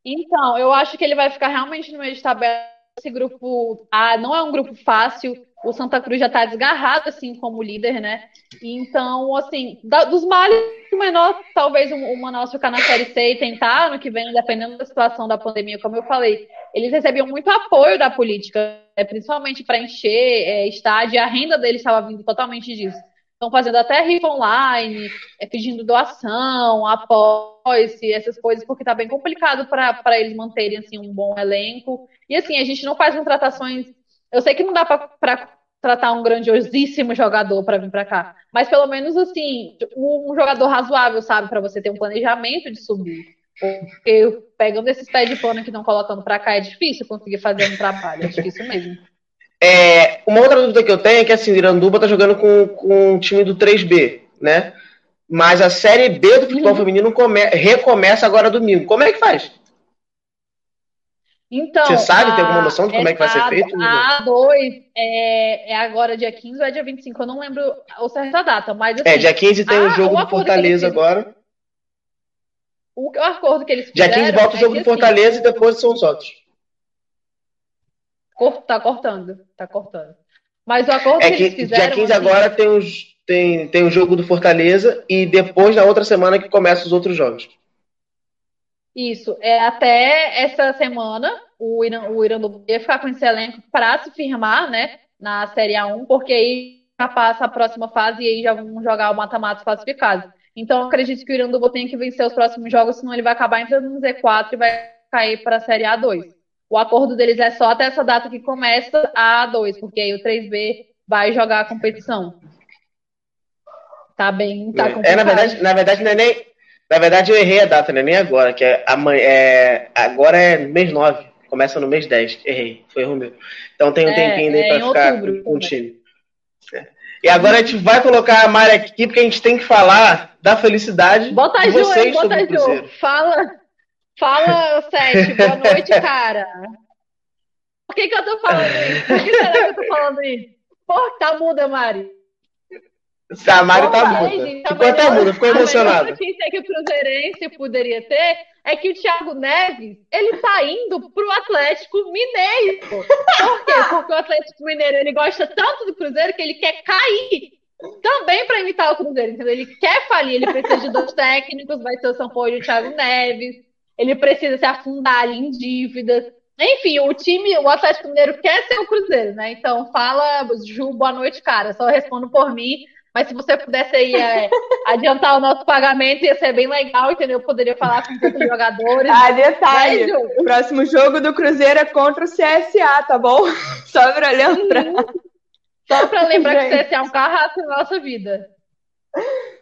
Então, eu acho que ele vai ficar realmente no meio de tabela. Esse grupo A não é um grupo fácil o Santa Cruz já está desgarrado, assim, como líder, né? Então, assim, da, dos males, o menor, talvez o, o Manaus ficar na Série C e tentar, no que vem, dependendo da situação da pandemia, como eu falei, eles recebiam muito apoio da política, né? principalmente para encher é, estádio, a renda deles estava vindo totalmente disso. Estão fazendo até rifa online, é, pedindo doação, apoio, essas coisas, porque está bem complicado para eles manterem assim, um bom elenco. E assim, a gente não faz contratações eu sei que não dá para tratar um grandiosíssimo jogador para vir para cá, mas pelo menos assim, um jogador razoável, sabe, para você ter um planejamento de subir. Porque pegando esses pés de pano que estão colocando para cá é difícil conseguir fazer um trabalho, é difícil mesmo. É, uma outra dúvida que eu tenho é que assim, Iranduba tá jogando com, com o time do 3B, né? Mas a Série B do futebol uhum. feminino come, recomeça agora domingo. Como é que faz? Então, Você sabe, a, tem alguma noção de como é, é que vai ser feito? A A2 é, é agora dia 15 ou é dia 25? Eu não lembro o certo a data, mas é, assim, É, dia 15 tem a, o jogo o do Fortaleza agora. O, o acordo que eles fizeram... Dia 15 volta o jogo é do Fortaleza assim, e depois são os outros. Tá cortando, tá cortando. Mas o acordo é que, que eles fizeram... Dia 15 assim, agora tem, os, tem, tem o jogo do Fortaleza e depois, na outra semana, que começam os outros jogos. Isso, é até essa semana o Irã, o Irã ia ficar com esse elenco para se firmar, né, na Série A1, porque aí já passa a próxima fase e aí já vão jogar o mata-mata classificado. Então, acredito que o Iranduba tem que vencer os próximos jogos, senão ele vai acabar entrando no Z4 e vai cair para a Série A2. O acordo deles é só até essa data que começa a A2, porque aí o 3B vai jogar a competição. Tá bem, tá complicado. É, na verdade, na verdade não é nem, na verdade, eu errei a data, né? Nem agora, que é, amanhã, é agora é mês 9, começa no mês 10. Errei, foi erro meu. Então tem um é, tempinho aí é pra ficar outubro, com o time. É. E agora a gente vai colocar a Mari aqui, porque a gente tem que falar da felicidade bota de vocês Ju, bota sobre o Ju. Fala, fala, Sete. Boa noite, cara. Por que, que eu tô falando isso? Por que será que eu tô falando isso? Pô, tá muda, Mari. A Mari tá muda. Ficou até muda, ficou emocionada. A notícia que o Cruzeirense poderia ter é que o Thiago Neves, ele tá indo pro Atlético Mineiro. Por quê? Porque o Atlético Mineiro, ele gosta tanto do Cruzeiro que ele quer cair também para imitar o Cruzeiro, entendeu? Ele quer falir, ele precisa de dois técnicos, vai ser o Sampaio e o Thiago Neves. Ele precisa se afundar ali em dívidas. Enfim, o time, o Atlético Mineiro quer ser o Cruzeiro, né? Então fala, Ju, boa noite, cara. Só respondo por mim. Mas se você pudesse aí é, adiantar o nosso pagamento, ia ser bem legal, entendeu? Eu poderia falar com os jogadores. Ah, detalhe. Né, o próximo jogo do Cruzeiro é contra o CSA, tá bom? Só pra lembrar. Só pra lembrar Gente. que o CSA é um carrasco na nossa vida.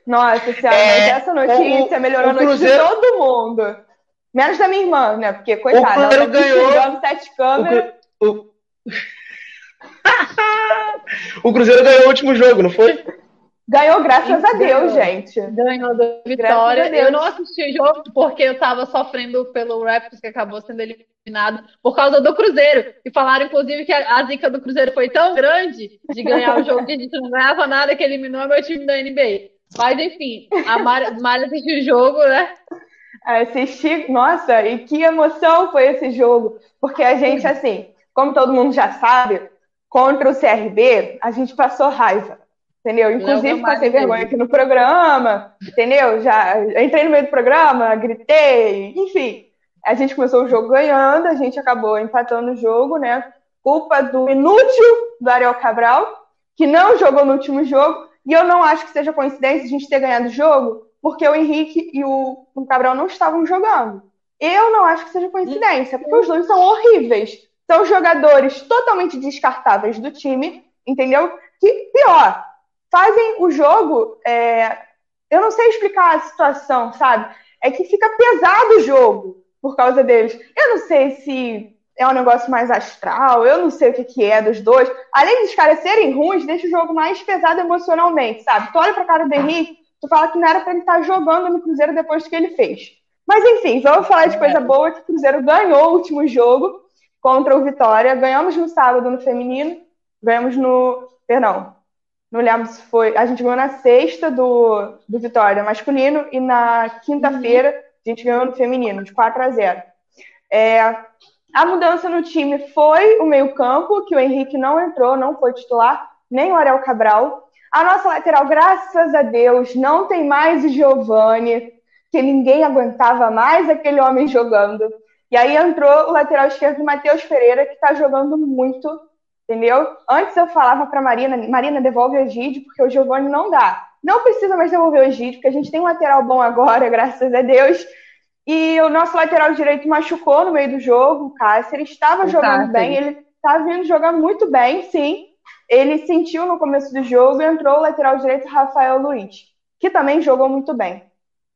Nossa senhora, é, essa notícia o, melhorou o a notícia de todo mundo. Menos da minha irmã, né? Porque, coitada, ela tá ganhou sete câmeras. O, o... o Cruzeiro ganhou o último jogo, não foi? Ganhou, graças a Deus, gente. Ganhou da vitória. Eu não assisti o jogo porque eu tava sofrendo pelo Raptors, que acabou sendo eliminado, por causa do Cruzeiro. E falaram, inclusive, que a zica do Cruzeiro foi tão grande de ganhar o jogo que a gente não ganhava nada que eliminou meu time da NBA. Mas, enfim, a Mari assistiu o jogo, né? Assisti, nossa, e que emoção foi esse jogo. Porque a gente, assim, como todo mundo já sabe, contra o CRB, a gente passou raiva entendeu? Inclusive passei vergonha aqui no programa, entendeu? Já entrei no meio do programa, gritei, enfim. A gente começou o jogo ganhando, a gente acabou empatando o jogo, né? Culpa do inútil do Ariel Cabral, que não jogou no último jogo, e eu não acho que seja coincidência a gente ter ganhado o jogo, porque o Henrique e o, o Cabral não estavam jogando. Eu não acho que seja coincidência, porque os dois são horríveis. São jogadores totalmente descartáveis do time, entendeu? Que pior, fazem o jogo. É... Eu não sei explicar a situação, sabe? É que fica pesado o jogo por causa deles. Eu não sei se é um negócio mais astral, eu não sei o que, que é dos dois. Além dos caras serem ruins, deixa o jogo mais pesado emocionalmente, sabe? Tu olha pra cara do Henrique, tu fala que não era pra ele estar jogando no Cruzeiro depois do que ele fez. Mas enfim, vamos falar de coisa boa, que o Cruzeiro ganhou o último jogo contra o Vitória. Ganhamos no sábado no feminino, ganhamos no. Perdão, não lembro se foi. A gente ganhou na sexta do, do Vitória masculino e na quinta-feira a gente ganhou no feminino, de 4 a 0. É, a mudança no time foi o meio-campo, que o Henrique não entrou, não foi titular, nem o Ariel Cabral. A nossa lateral, graças a Deus, não tem mais o Giovani, que ninguém aguentava mais aquele homem jogando. E aí entrou o lateral esquerdo, Matheus Pereira, que está jogando muito entendeu? Antes eu falava para Marina, Marina, devolve o Egídio, porque o Giovanni não dá. Não precisa mais devolver o Egídio, porque a gente tem um lateral bom agora, graças a Deus. E o nosso lateral direito machucou no meio do jogo, o Cáceres estava jogando Cáceres. bem, ele está vindo jogar muito bem, sim. Ele sentiu no começo do jogo e entrou o lateral direito Rafael Luiz, que também jogou muito bem.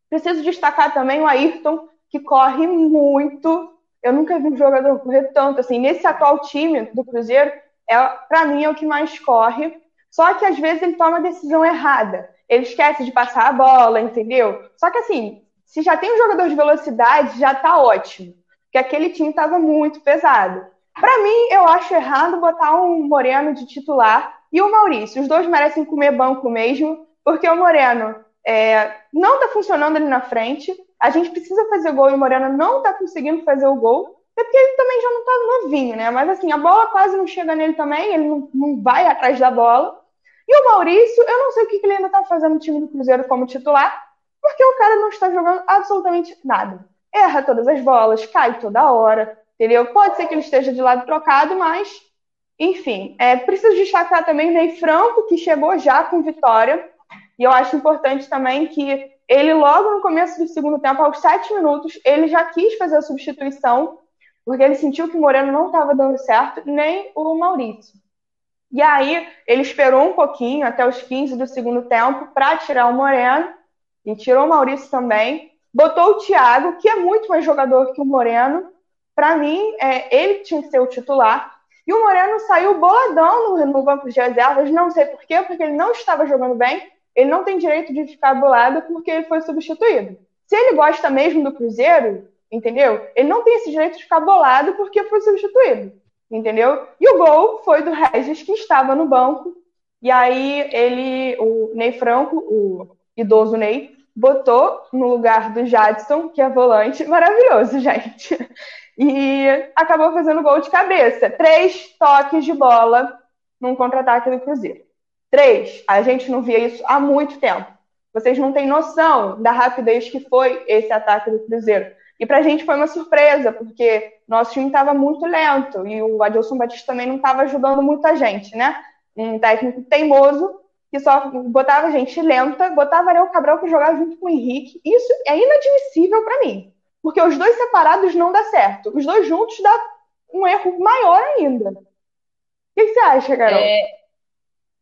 Preciso destacar também o Ayrton, que corre muito. Eu nunca vi um jogador correr tanto assim. Nesse atual time do Cruzeiro, é, para mim, é o que mais corre. Só que às vezes ele toma a decisão errada. Ele esquece de passar a bola, entendeu? Só que assim, se já tem um jogador de velocidade, já tá ótimo. Porque aquele time estava muito pesado. Para mim, eu acho errado botar um Moreno de titular e o Maurício. Os dois merecem comer banco mesmo, porque o Moreno é, não tá funcionando ali na frente. A gente precisa fazer gol e o Moreno não tá conseguindo fazer o gol. É porque ele também já não tá novinho, né? Mas assim, a bola quase não chega nele também, ele não, não vai atrás da bola. E o Maurício, eu não sei o que, que ele ainda tá fazendo no time do Cruzeiro como titular, porque o cara não está jogando absolutamente nada. Erra todas as bolas, cai toda hora, entendeu? Pode ser que ele esteja de lado trocado, mas, enfim. É, preciso destacar também o Ney Franco, que chegou já com vitória. E eu acho importante também que ele, logo no começo do segundo tempo, aos sete minutos, ele já quis fazer a substituição porque ele sentiu que o Moreno não estava dando certo, nem o Maurício. E aí ele esperou um pouquinho, até os 15 do segundo tempo, para tirar o Moreno, e tirou o Maurício também. Botou o Thiago, que é muito mais jogador que o Moreno. Para mim, é, ele tinha que ser o titular. E o Moreno saiu boladão no, no banco de reservas, não sei por quê, porque ele não estava jogando bem. Ele não tem direito de ficar bolado porque ele foi substituído. Se ele gosta mesmo do Cruzeiro, entendeu? Ele não tem esse direito de ficar bolado porque foi substituído, entendeu? E o gol foi do Regis, que estava no banco, e aí ele, o Ney Franco, o idoso Ney, botou no lugar do Jadson, que é volante, maravilhoso, gente. E acabou fazendo gol de cabeça. Três toques de bola num contra-ataque do Cruzeiro. Três. A gente não via isso há muito tempo. Vocês não têm noção da rapidez que foi esse ataque do Cruzeiro. E pra gente foi uma surpresa, porque nosso time estava muito lento e o Adilson Batista também não estava ajudando muita gente, né? Um técnico teimoso que só botava gente lenta, botava Ariel Cabral para jogar junto com o Henrique. Isso é inadmissível para mim, porque os dois separados não dá certo. Os dois juntos dá um erro maior ainda. O que, que você acha, Carol? É,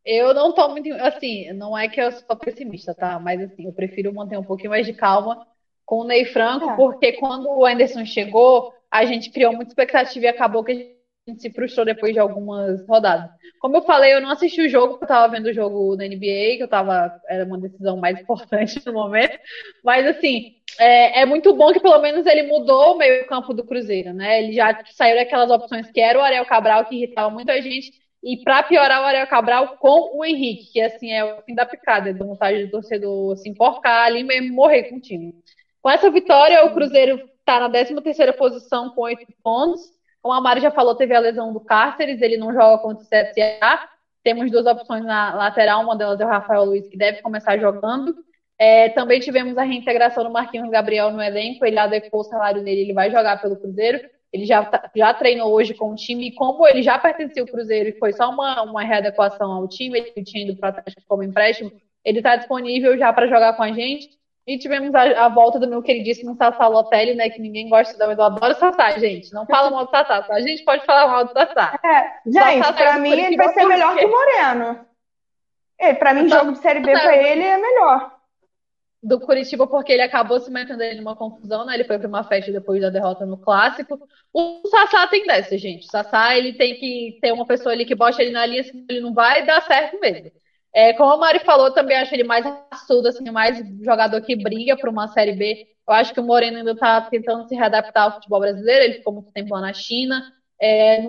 eu não tô muito. Assim, não é que eu sou pessimista, tá? Mas assim, eu prefiro manter um pouquinho mais de calma com o Ney Franco, é. porque quando o Anderson chegou, a gente criou muita expectativa e acabou que a gente se frustrou depois de algumas rodadas. Como eu falei, eu não assisti o jogo, porque eu estava vendo o jogo da NBA, que eu tava, era uma decisão mais importante no momento. Mas assim, é, é muito bom que pelo menos ele mudou o meio-campo do Cruzeiro, né? Ele já saiu daquelas opções que era o Ariel Cabral, que irritava muita gente, e para piorar o Ariel Cabral com o Henrique, que assim é o fim da picada, dá vontade do torcedor se enforcar ali mesmo morrer com o time. Com essa vitória, o Cruzeiro está na 13ª posição com 8 pontos. Como a Mari já falou, teve a lesão do Cáceres, ele não joga contra o CSA. Temos duas opções na lateral, uma delas é o Rafael Luiz, que deve começar jogando. É, também tivemos a reintegração do Marquinhos Gabriel no elenco, ele adequou o salário dele, ele vai jogar pelo Cruzeiro. Ele já, tá, já treinou hoje com o time, e como ele já pertencia ao Cruzeiro e foi só uma, uma readequação ao time, ele tinha ido para o Atlético como empréstimo, ele está disponível já para jogar com a gente. E tivemos a, a, volta do meu queridíssimo Sassá Lotelli, né? Que ninguém gosta mas eu adoro Sassá, gente. Não fala mal do Sassá, tá? A gente pode falar mal do Sassá. É, gente, Sassá pra mim ele vai ser melhor que o Moreno. Ele, pra mim, jogo de Série B pra ele é melhor. Do Curitiba, porque ele acabou se metendo em uma confusão, né? Ele foi pra uma festa depois da derrota no Clássico. O Sassá tem dessa, gente. O Sassá, ele tem que ter uma pessoa ali que bote ele na linha, senão ele não vai dar certo mesmo. É, como a Mari falou, também acho ele mais assudo, assim, mais jogador que briga para uma Série B. Eu acho que o Moreno ainda está tentando se readaptar ao futebol brasileiro, ele ficou muito tempo lá na China. É,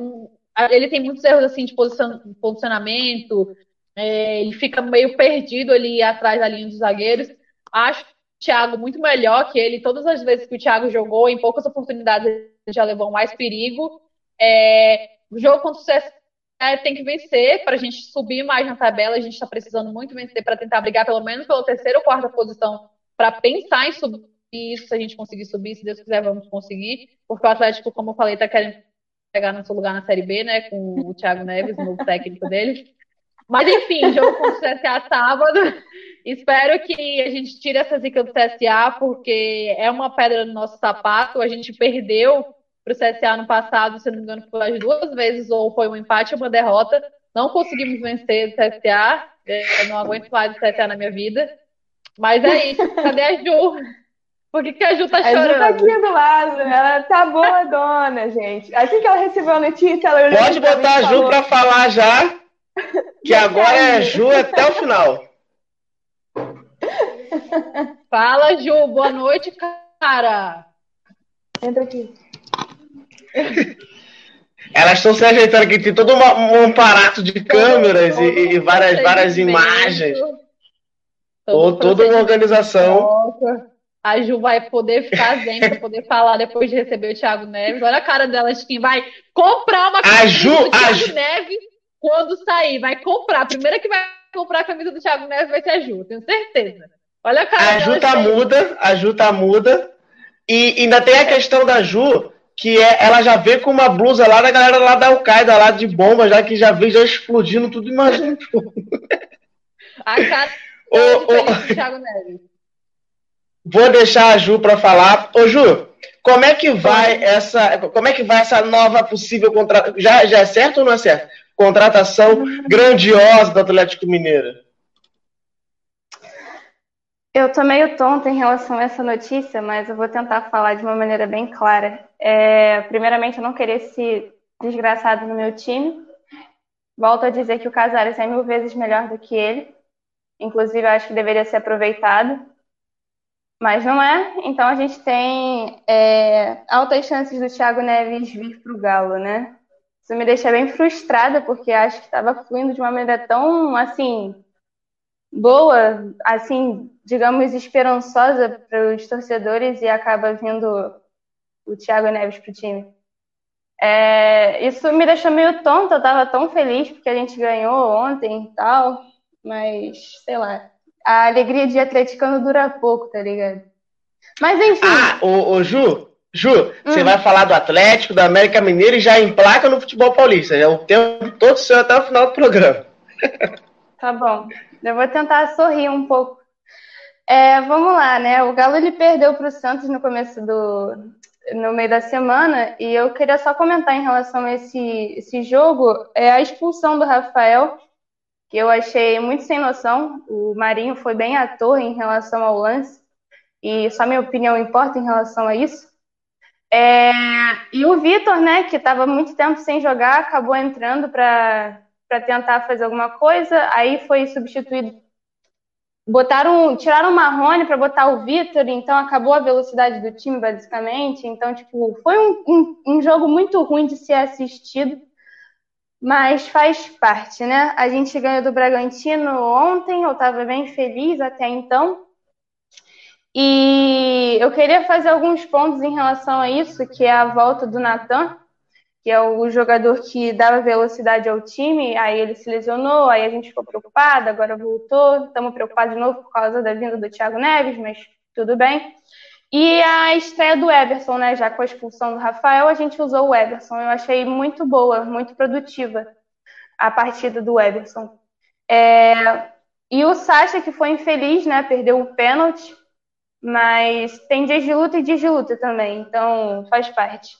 ele tem muitos erros assim, de posicionamento, é, ele fica meio perdido ali atrás da linha dos zagueiros. Acho o Thiago muito melhor que ele. Todas as vezes que o Thiago jogou, em poucas oportunidades, ele já levou mais perigo. É, o jogo contra o tem que vencer para a gente subir mais na tabela. A gente está precisando muito vencer para tentar brigar pelo menos pela terceira ou quarta posição para pensar em subir isso. Se a gente conseguir subir, se Deus quiser, vamos conseguir. Porque o Atlético, como eu falei, está querendo pegar no seu lugar na Série B, né? Com o Thiago Neves, o novo técnico dele. Mas enfim, jogo contra o CSA sábado. Espero que a gente tire essa zica do CSA, porque é uma pedra no nosso sapato. A gente perdeu para o CSA no passado, se não me engano, foi as duas vezes, ou foi um empate ou uma derrota. Não conseguimos vencer o CSA. Eu não aguento mais o CSA na minha vida. Mas é isso. Cadê a Ju? Por que, que a Ju tá chorando? A Ju tá aqui do lado. Ela tá boa, dona, gente. Assim que ela recebeu a notícia, ela Pode botar a Ju para falar já. Que agora é a Ju até o final. Fala, Ju. Boa noite, cara. Entra aqui. Elas estão se ajeitando aqui, tem todo uma, um aparato de câmeras todo, e, e, várias, várias imagens. Todo toda uma organização. A Ju vai poder ficar zen para poder falar depois de receber o Thiago Neves. Olha a cara dela de quem vai comprar uma camisa Ju, do Thiago Ju... Neves quando sair. Vai comprar. A primeira que vai comprar a camisa do Thiago Neves vai ser a Ju, tenho certeza. Olha a cara a Ju tá muda, a Ju tá muda. E ainda tem a questão da Ju que é, ela já vê com uma blusa lá da galera lá da Al-Qaeda, lá de bomba, já que já vê já explodindo tudo, imagina. A cara ô, ô, Thiago Neves. Vou deixar a Ju para falar. Ô Ju, como é que vai essa, como é que vai essa nova possível contratação? Já, já é certo ou não é certo? Contratação grandiosa do Atlético Mineiro. Eu tô meio tonta em relação a essa notícia, mas eu vou tentar falar de uma maneira bem clara. É, primeiramente, eu não queria esse desgraçado no meu time. Volto a dizer que o Casares é mil vezes melhor do que ele. Inclusive, acho que deveria ser aproveitado. Mas não é. Então, a gente tem é, altas chances do Thiago Neves vir para o Galo, né? Isso me deixa bem frustrada, porque acho que estava fluindo de uma maneira tão, assim, boa, assim, digamos, esperançosa para os torcedores e acaba vindo o Thiago Neves para o time. É, isso me deixou meio tonta, eu estava tão feliz porque a gente ganhou ontem e tal, mas sei lá, a alegria de atleticano dura pouco, tá ligado? Mas enfim. Ah, ô, ô Ju, Ju, hum. você vai falar do Atlético, da América Mineira e já emplaca no futebol paulista. É o tempo todo seu até o final do programa. Tá bom. Eu vou tentar sorrir um pouco. É, vamos lá, né? O Galo ele perdeu para o Santos no começo do, no meio da semana e eu queria só comentar em relação a esse, esse jogo é a expulsão do Rafael que eu achei muito sem noção. O Marinho foi bem ator em relação ao lance e só minha opinião importa em relação a isso. É, e o Vitor, né, que estava muito tempo sem jogar, acabou entrando para tentar fazer alguma coisa, aí foi substituído. Botaram, tiraram o Marrone para botar o Vitor, então acabou a velocidade do time, basicamente. Então, tipo, foi um, um, um jogo muito ruim de ser assistido, mas faz parte, né? A gente ganhou do Bragantino ontem, eu estava bem feliz até então. E eu queria fazer alguns pontos em relação a isso, que é a volta do Natan, que é o jogador que dava velocidade ao time, aí ele se lesionou, aí a gente ficou preocupado, agora voltou, estamos preocupados de novo por causa da vinda do Thiago Neves, mas tudo bem. E a estreia do Everson, né? Já com a expulsão do Rafael, a gente usou o Everson. Eu achei muito boa, muito produtiva a partida do Everson. É... E o Sacha, que foi infeliz, né? Perdeu o pênalti. Mas tem dias de luta e dias de luta também, então faz parte.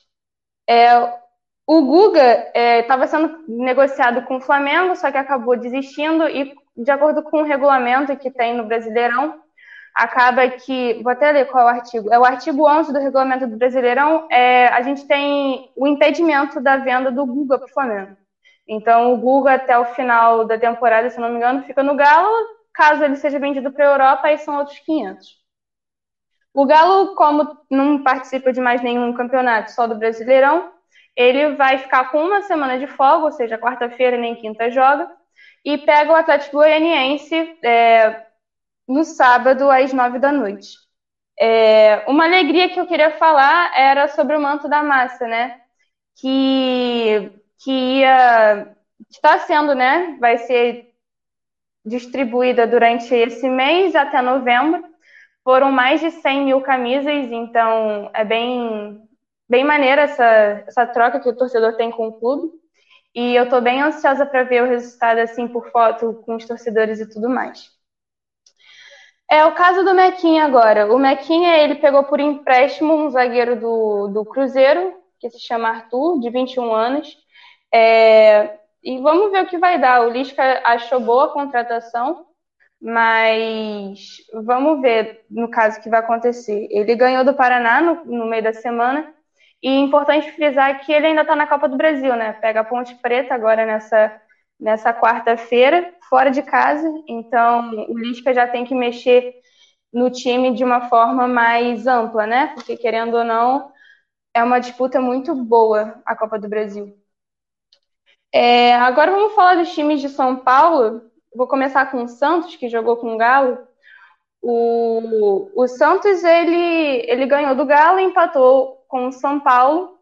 É, o Guga estava é, sendo negociado com o Flamengo, só que acabou desistindo e, de acordo com o regulamento que tem no Brasileirão, acaba que. Vou até ler qual é o artigo. É o artigo 11 do regulamento do Brasileirão. É, a gente tem o impedimento da venda do Guga para o Flamengo. Então, o Guga, até o final da temporada, se não me engano, fica no Galo. Caso ele seja vendido para a Europa, aí são outros 500. O Galo, como não participa de mais nenhum campeonato, só do Brasileirão, ele vai ficar com uma semana de folga, ou seja, quarta-feira nem quinta joga, e pega o Atlético Goianiense é, no sábado às nove da noite. É, uma alegria que eu queria falar era sobre o manto da massa, né? Que, que ia está sendo, né? Vai ser distribuída durante esse mês até novembro foram mais de 100 mil camisas, então é bem, bem maneira essa, essa troca que o torcedor tem com o clube. E eu estou bem ansiosa para ver o resultado assim por foto com os torcedores e tudo mais. É o caso do Mequinha agora. O Mequinha, ele pegou por empréstimo um zagueiro do, do Cruzeiro, que se chama Arthur, de 21 anos. É, e vamos ver o que vai dar. O Lisca achou boa a contratação. Mas vamos ver no caso que vai acontecer. Ele ganhou do Paraná no, no meio da semana. E é importante frisar que ele ainda está na Copa do Brasil, né? Pega a Ponte Preta agora nessa, nessa quarta-feira, fora de casa. Então o Lisca já tem que mexer no time de uma forma mais ampla, né? Porque querendo ou não, é uma disputa muito boa a Copa do Brasil. É, agora vamos falar dos times de São Paulo vou começar com o Santos, que jogou com o Galo. O, o Santos ele, ele ganhou do Galo, empatou com o São Paulo,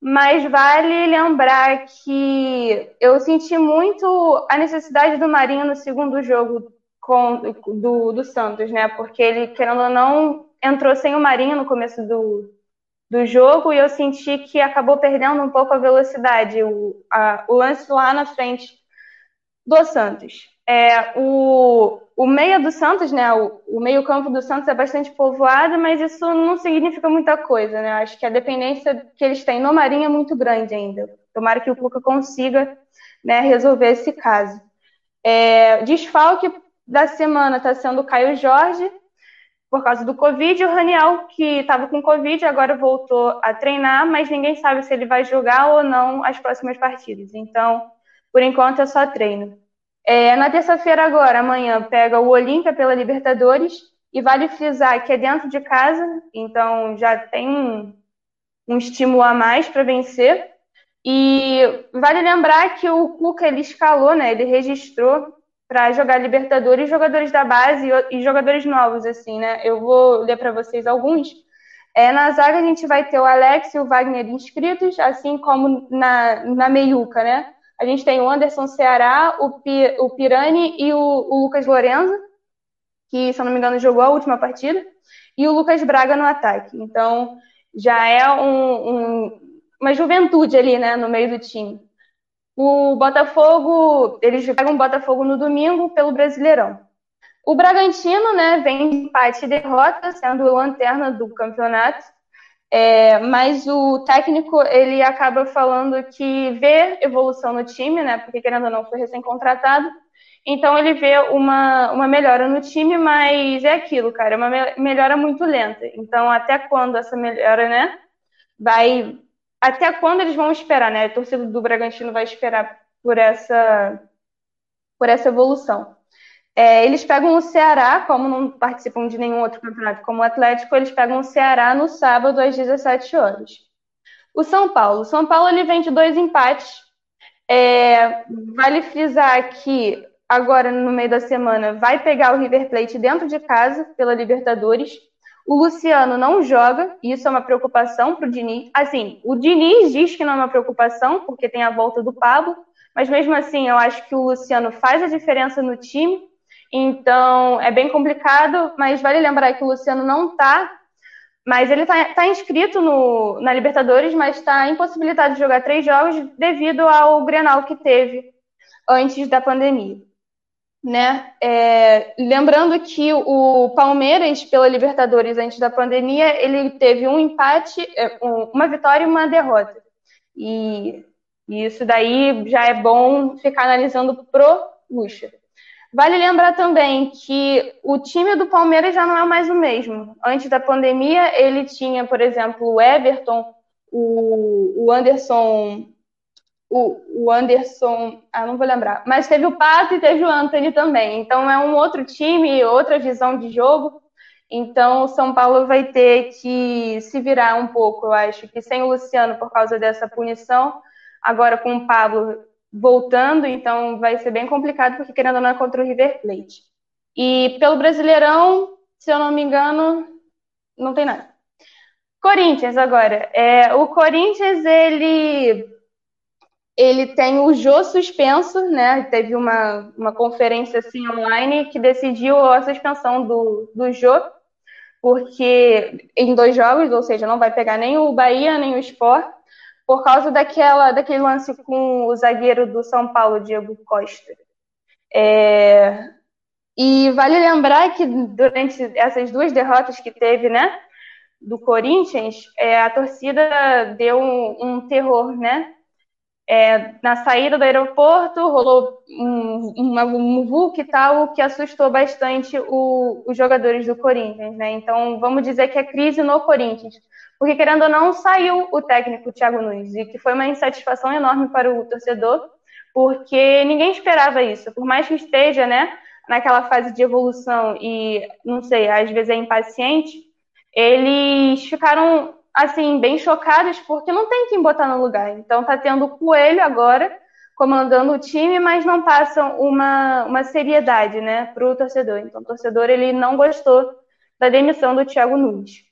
mas vale lembrar que eu senti muito a necessidade do Marinho no segundo jogo com, do, do Santos, né? Porque ele, querendo ou não, entrou sem o Marinho no começo do, do jogo e eu senti que acabou perdendo um pouco a velocidade. O, a, o lance lá na frente do Santos. É, o, o meia do Santos, né, o, o meio-campo do Santos é bastante povoado, mas isso não significa muita coisa, né? Acho que a dependência que eles têm no Marinho é muito grande ainda. Tomara que o Cuca consiga né, resolver esse caso. É, desfalque da semana está sendo o Caio Jorge, por causa do Covid, e o Raniel, que estava com Covid, agora voltou a treinar, mas ninguém sabe se ele vai jogar ou não as próximas partidas. Então, por enquanto é só treino. É, na terça-feira agora, amanhã, pega o Olímpia pela Libertadores e vale frisar que é dentro de casa, então já tem um, um estímulo a mais para vencer. E vale lembrar que o Cuca ele escalou, né? Ele registrou para jogar Libertadores jogadores da base e, jogadores novos, assim, né? Eu vou ler para vocês alguns. É, na zaga a gente vai ter o Alex e o Wagner inscritos, assim como na, na meiuca, né? A gente tem o Anderson Ceará, o, o Pirani e o, o Lucas Lorenzo, que, se eu não me engano, jogou a última partida, e o Lucas Braga no ataque. Então, Já é um, um, uma juventude ali, né, no meio do time. O Botafogo, eles pegam o Botafogo no domingo pelo Brasileirão. O Bragantino, né, vem de empate e derrota, sendo lanterna do campeonato. É, mas o técnico ele acaba falando que vê evolução no time, né? Porque querendo ou não foi recém-contratado. Então ele vê uma, uma melhora no time, mas é aquilo, cara, é uma melhora muito lenta. Então até quando essa melhora, né? Vai até quando eles vão esperar, né? A torcida do Bragantino vai esperar por essa por essa evolução. É, eles pegam o Ceará, como não participam de nenhum outro campeonato como o Atlético, eles pegam o Ceará no sábado às 17 horas. O São Paulo. O São Paulo ele vem de dois empates. É, vale frisar que agora no meio da semana vai pegar o River Plate dentro de casa pela Libertadores. O Luciano não joga, e isso é uma preocupação para o Diniz. Assim, o Diniz diz que não é uma preocupação, porque tem a volta do Pablo, mas mesmo assim eu acho que o Luciano faz a diferença no time então, é bem complicado, mas vale lembrar que o Luciano não está, mas ele está tá inscrito no, na Libertadores, mas está impossibilitado de jogar três jogos devido ao Grenal que teve antes da pandemia. Né? É, lembrando que o Palmeiras, pela Libertadores antes da pandemia, ele teve um empate, é, uma vitória e uma derrota. E, e isso daí já é bom ficar analisando pro Lucha. Vale lembrar também que o time do Palmeiras já não é mais o mesmo. Antes da pandemia, ele tinha, por exemplo, o Everton, o, o Anderson. O, o Anderson. Ah, não vou lembrar. Mas teve o Pato e teve o Anthony também. Então é um outro time, outra visão de jogo. Então o São Paulo vai ter que se virar um pouco, eu acho, que sem o Luciano por causa dessa punição. Agora com o Pablo voltando, então vai ser bem complicado, porque querendo ou não é contra o River Plate. E pelo Brasileirão, se eu não me engano, não tem nada. Corinthians agora. É, o Corinthians, ele ele tem o Jô suspenso, né? Teve uma, uma conferência assim online que decidiu a suspensão do, do Jô, porque em dois jogos, ou seja, não vai pegar nem o Bahia nem o Sport por causa daquela, daquele lance com o zagueiro do São Paulo, Diego Costa. É, e vale lembrar que durante essas duas derrotas que teve, né, do Corinthians, é, a torcida deu um, um terror, né? É, na saída do aeroporto rolou um, uma muvuca e tal, que assustou bastante o, os jogadores do Corinthians, né? Então, vamos dizer que é crise no Corinthians porque querendo ou não, saiu o técnico Thiago Nunes, e que foi uma insatisfação enorme para o torcedor, porque ninguém esperava isso, por mais que esteja, né, naquela fase de evolução e, não sei, às vezes é impaciente, eles ficaram, assim, bem chocados, porque não tem quem botar no lugar, então tá tendo o Coelho agora, comandando o time, mas não passam uma, uma seriedade, né, para o torcedor, então o torcedor, ele não gostou da demissão do Thiago Nunes.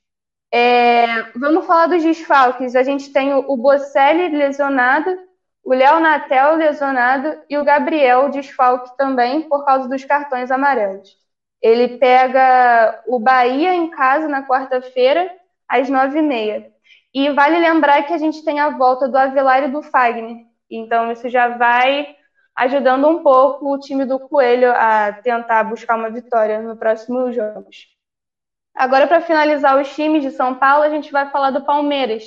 É, vamos falar dos desfalques. A gente tem o, Bocelli lesionado, o Léo Natel lesionado e o Gabriel desfalque também por causa dos cartões amarelos. Ele pega o Bahia em casa na quarta-feira, às nove e meia. E vale lembrar que a gente tem a volta do Avelar e do Fagner. Então isso já vai ajudando um pouco o time do Coelho a tentar buscar uma vitória no próximo jogos. Agora, para finalizar os times de São Paulo, a gente vai falar do Palmeiras.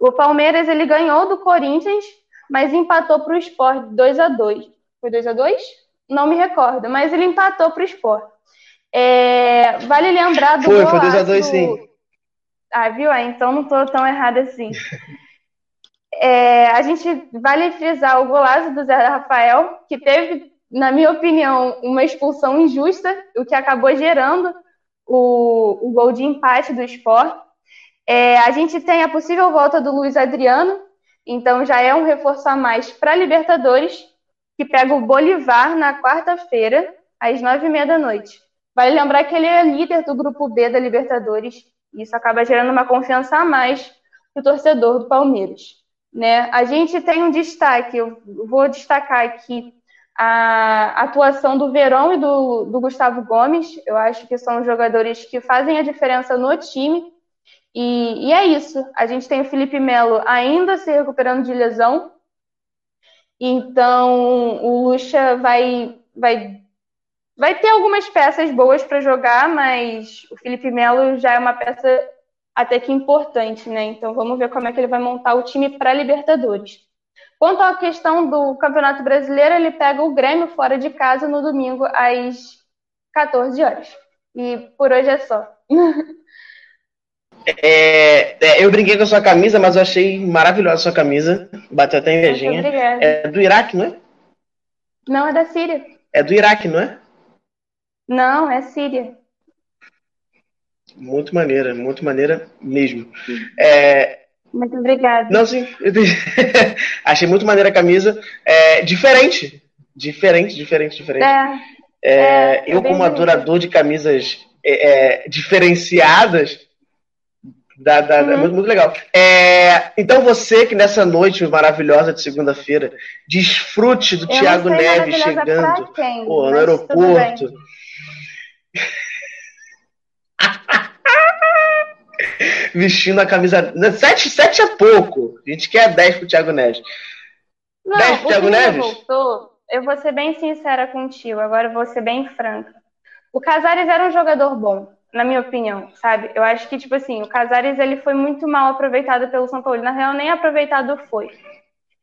O Palmeiras ele ganhou do Corinthians, mas empatou para o Sport 2 a 2 Foi 2 a 2 Não me recordo, mas ele empatou para o Sport. É, vale lembrar do. Foi, foi 2 a 2 sim. Ah, viu? Ah, então não estou tão errada assim. É, a gente vale frisar o golaço do Zé Rafael, que teve, na minha opinião, uma expulsão injusta, o que acabou gerando o, o gol de empate do Sport. É, a gente tem a possível volta do Luiz Adriano, então já é um reforço a mais para a Libertadores, que pega o Bolivar na quarta-feira, às nove e meia da noite. Vale lembrar que ele é líder do grupo B da Libertadores, e isso acaba gerando uma confiança a mais para o torcedor do Palmeiras. Né? A gente tem um destaque, eu vou destacar aqui a atuação do Verão e do, do Gustavo Gomes. Eu acho que são jogadores que fazem a diferença no time. E, e é isso. A gente tem o Felipe Melo ainda se recuperando de lesão. Então o Lucha vai, vai, vai ter algumas peças boas para jogar, mas o Felipe Melo já é uma peça até que importante, né? Então vamos ver como é que ele vai montar o time para Libertadores. Quanto à questão do Campeonato Brasileiro, ele pega o Grêmio fora de casa no domingo às 14 horas. E por hoje é só. É, é, eu brinquei com a sua camisa, mas eu achei maravilhosa a sua camisa. Bateu até invejinha. É do Iraque, não é? Não, é da Síria. É do Iraque, não é? Não, é Síria. Muito maneira, muito maneira mesmo. É... Muito obrigada. Não, sim. Achei muito maneira a camisa. É, diferente. Diferente, diferente, diferente. É, é, é eu, como adorador de camisas é, é, diferenciadas, da, da, uhum. muito, muito legal. É, então você que nessa noite maravilhosa de segunda-feira desfrute do Thiago Neves chegando pô, no aeroporto. Vestindo a camisa. 7, 7 é pouco. A gente quer 10 pro Thiago Neves. Não, 10 pro Thiago Neves? Voltou, eu vou ser bem sincera contigo, agora eu vou ser bem franca. O Casares era um jogador bom na minha opinião, sabe? Eu acho que, tipo assim, o Casares ele foi muito mal aproveitado pelo São Paulo. Na real, nem aproveitado foi.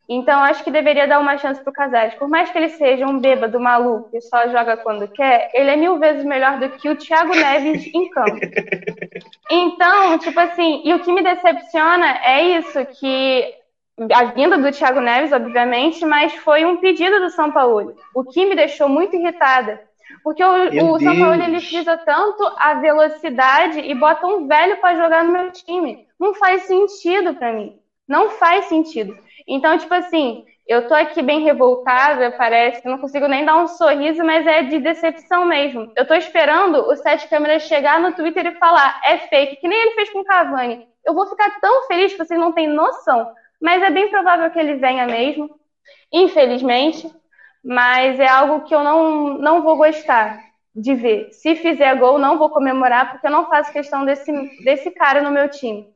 Então, acho que deveria dar uma chance pro Casares. Por mais que ele seja um bêbado maluco que só joga quando quer, ele é mil vezes melhor do que o Thiago Neves em campo. Então, tipo assim, e o que me decepciona é isso, que a vinda do Thiago Neves, obviamente, mas foi um pedido do São Paulo. O que me deixou muito irritada porque o, o São Paulo ele frisa tanto a velocidade e bota um velho para jogar no meu time. Não faz sentido para mim. Não faz sentido. Então, tipo assim, eu tô aqui bem revoltada, parece, não consigo nem dar um sorriso, mas é de decepção mesmo. Eu tô esperando o Sete Câmeras chegar no Twitter e falar, é fake, que nem ele fez com o Cavani. Eu vou ficar tão feliz que vocês não têm noção, mas é bem provável que ele venha mesmo, infelizmente mas é algo que eu não, não vou gostar de ver. Se fizer gol, não vou comemorar, porque eu não faço questão desse, desse cara no meu time.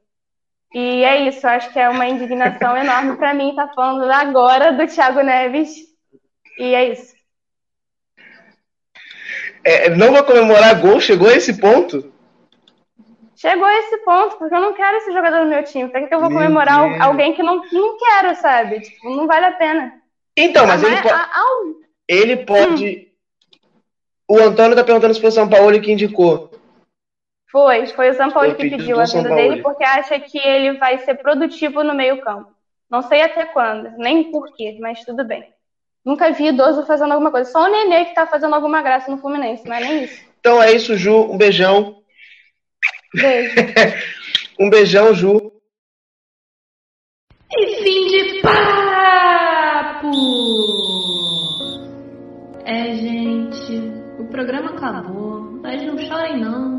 E é isso, acho que é uma indignação enorme para mim estar tá falando agora do Thiago Neves. E é isso. É, não vou comemorar gol, chegou a esse ponto? Chegou a esse ponto, porque eu não quero esse jogador no meu time. Para que eu vou meu comemorar Deus. alguém que não, não quero, sabe? Tipo, não vale a pena. Então, mas, ele, pode, ele pode. Hum. O Antônio tá perguntando se foi o São Paulo que indicou. Foi, foi o São Paulo que pediu a vinda dele porque acha que ele vai ser produtivo no meio-campo. Não sei até quando, nem porquê, mas tudo bem. Nunca vi idoso fazendo alguma coisa. Só o Nenê que tá fazendo alguma graça no Fluminense, não é nem isso. Então é isso, Ju. Um beijão. Beijo. um beijão, Ju. E fim de papo! É, gente, o programa acabou, mas não chorem não.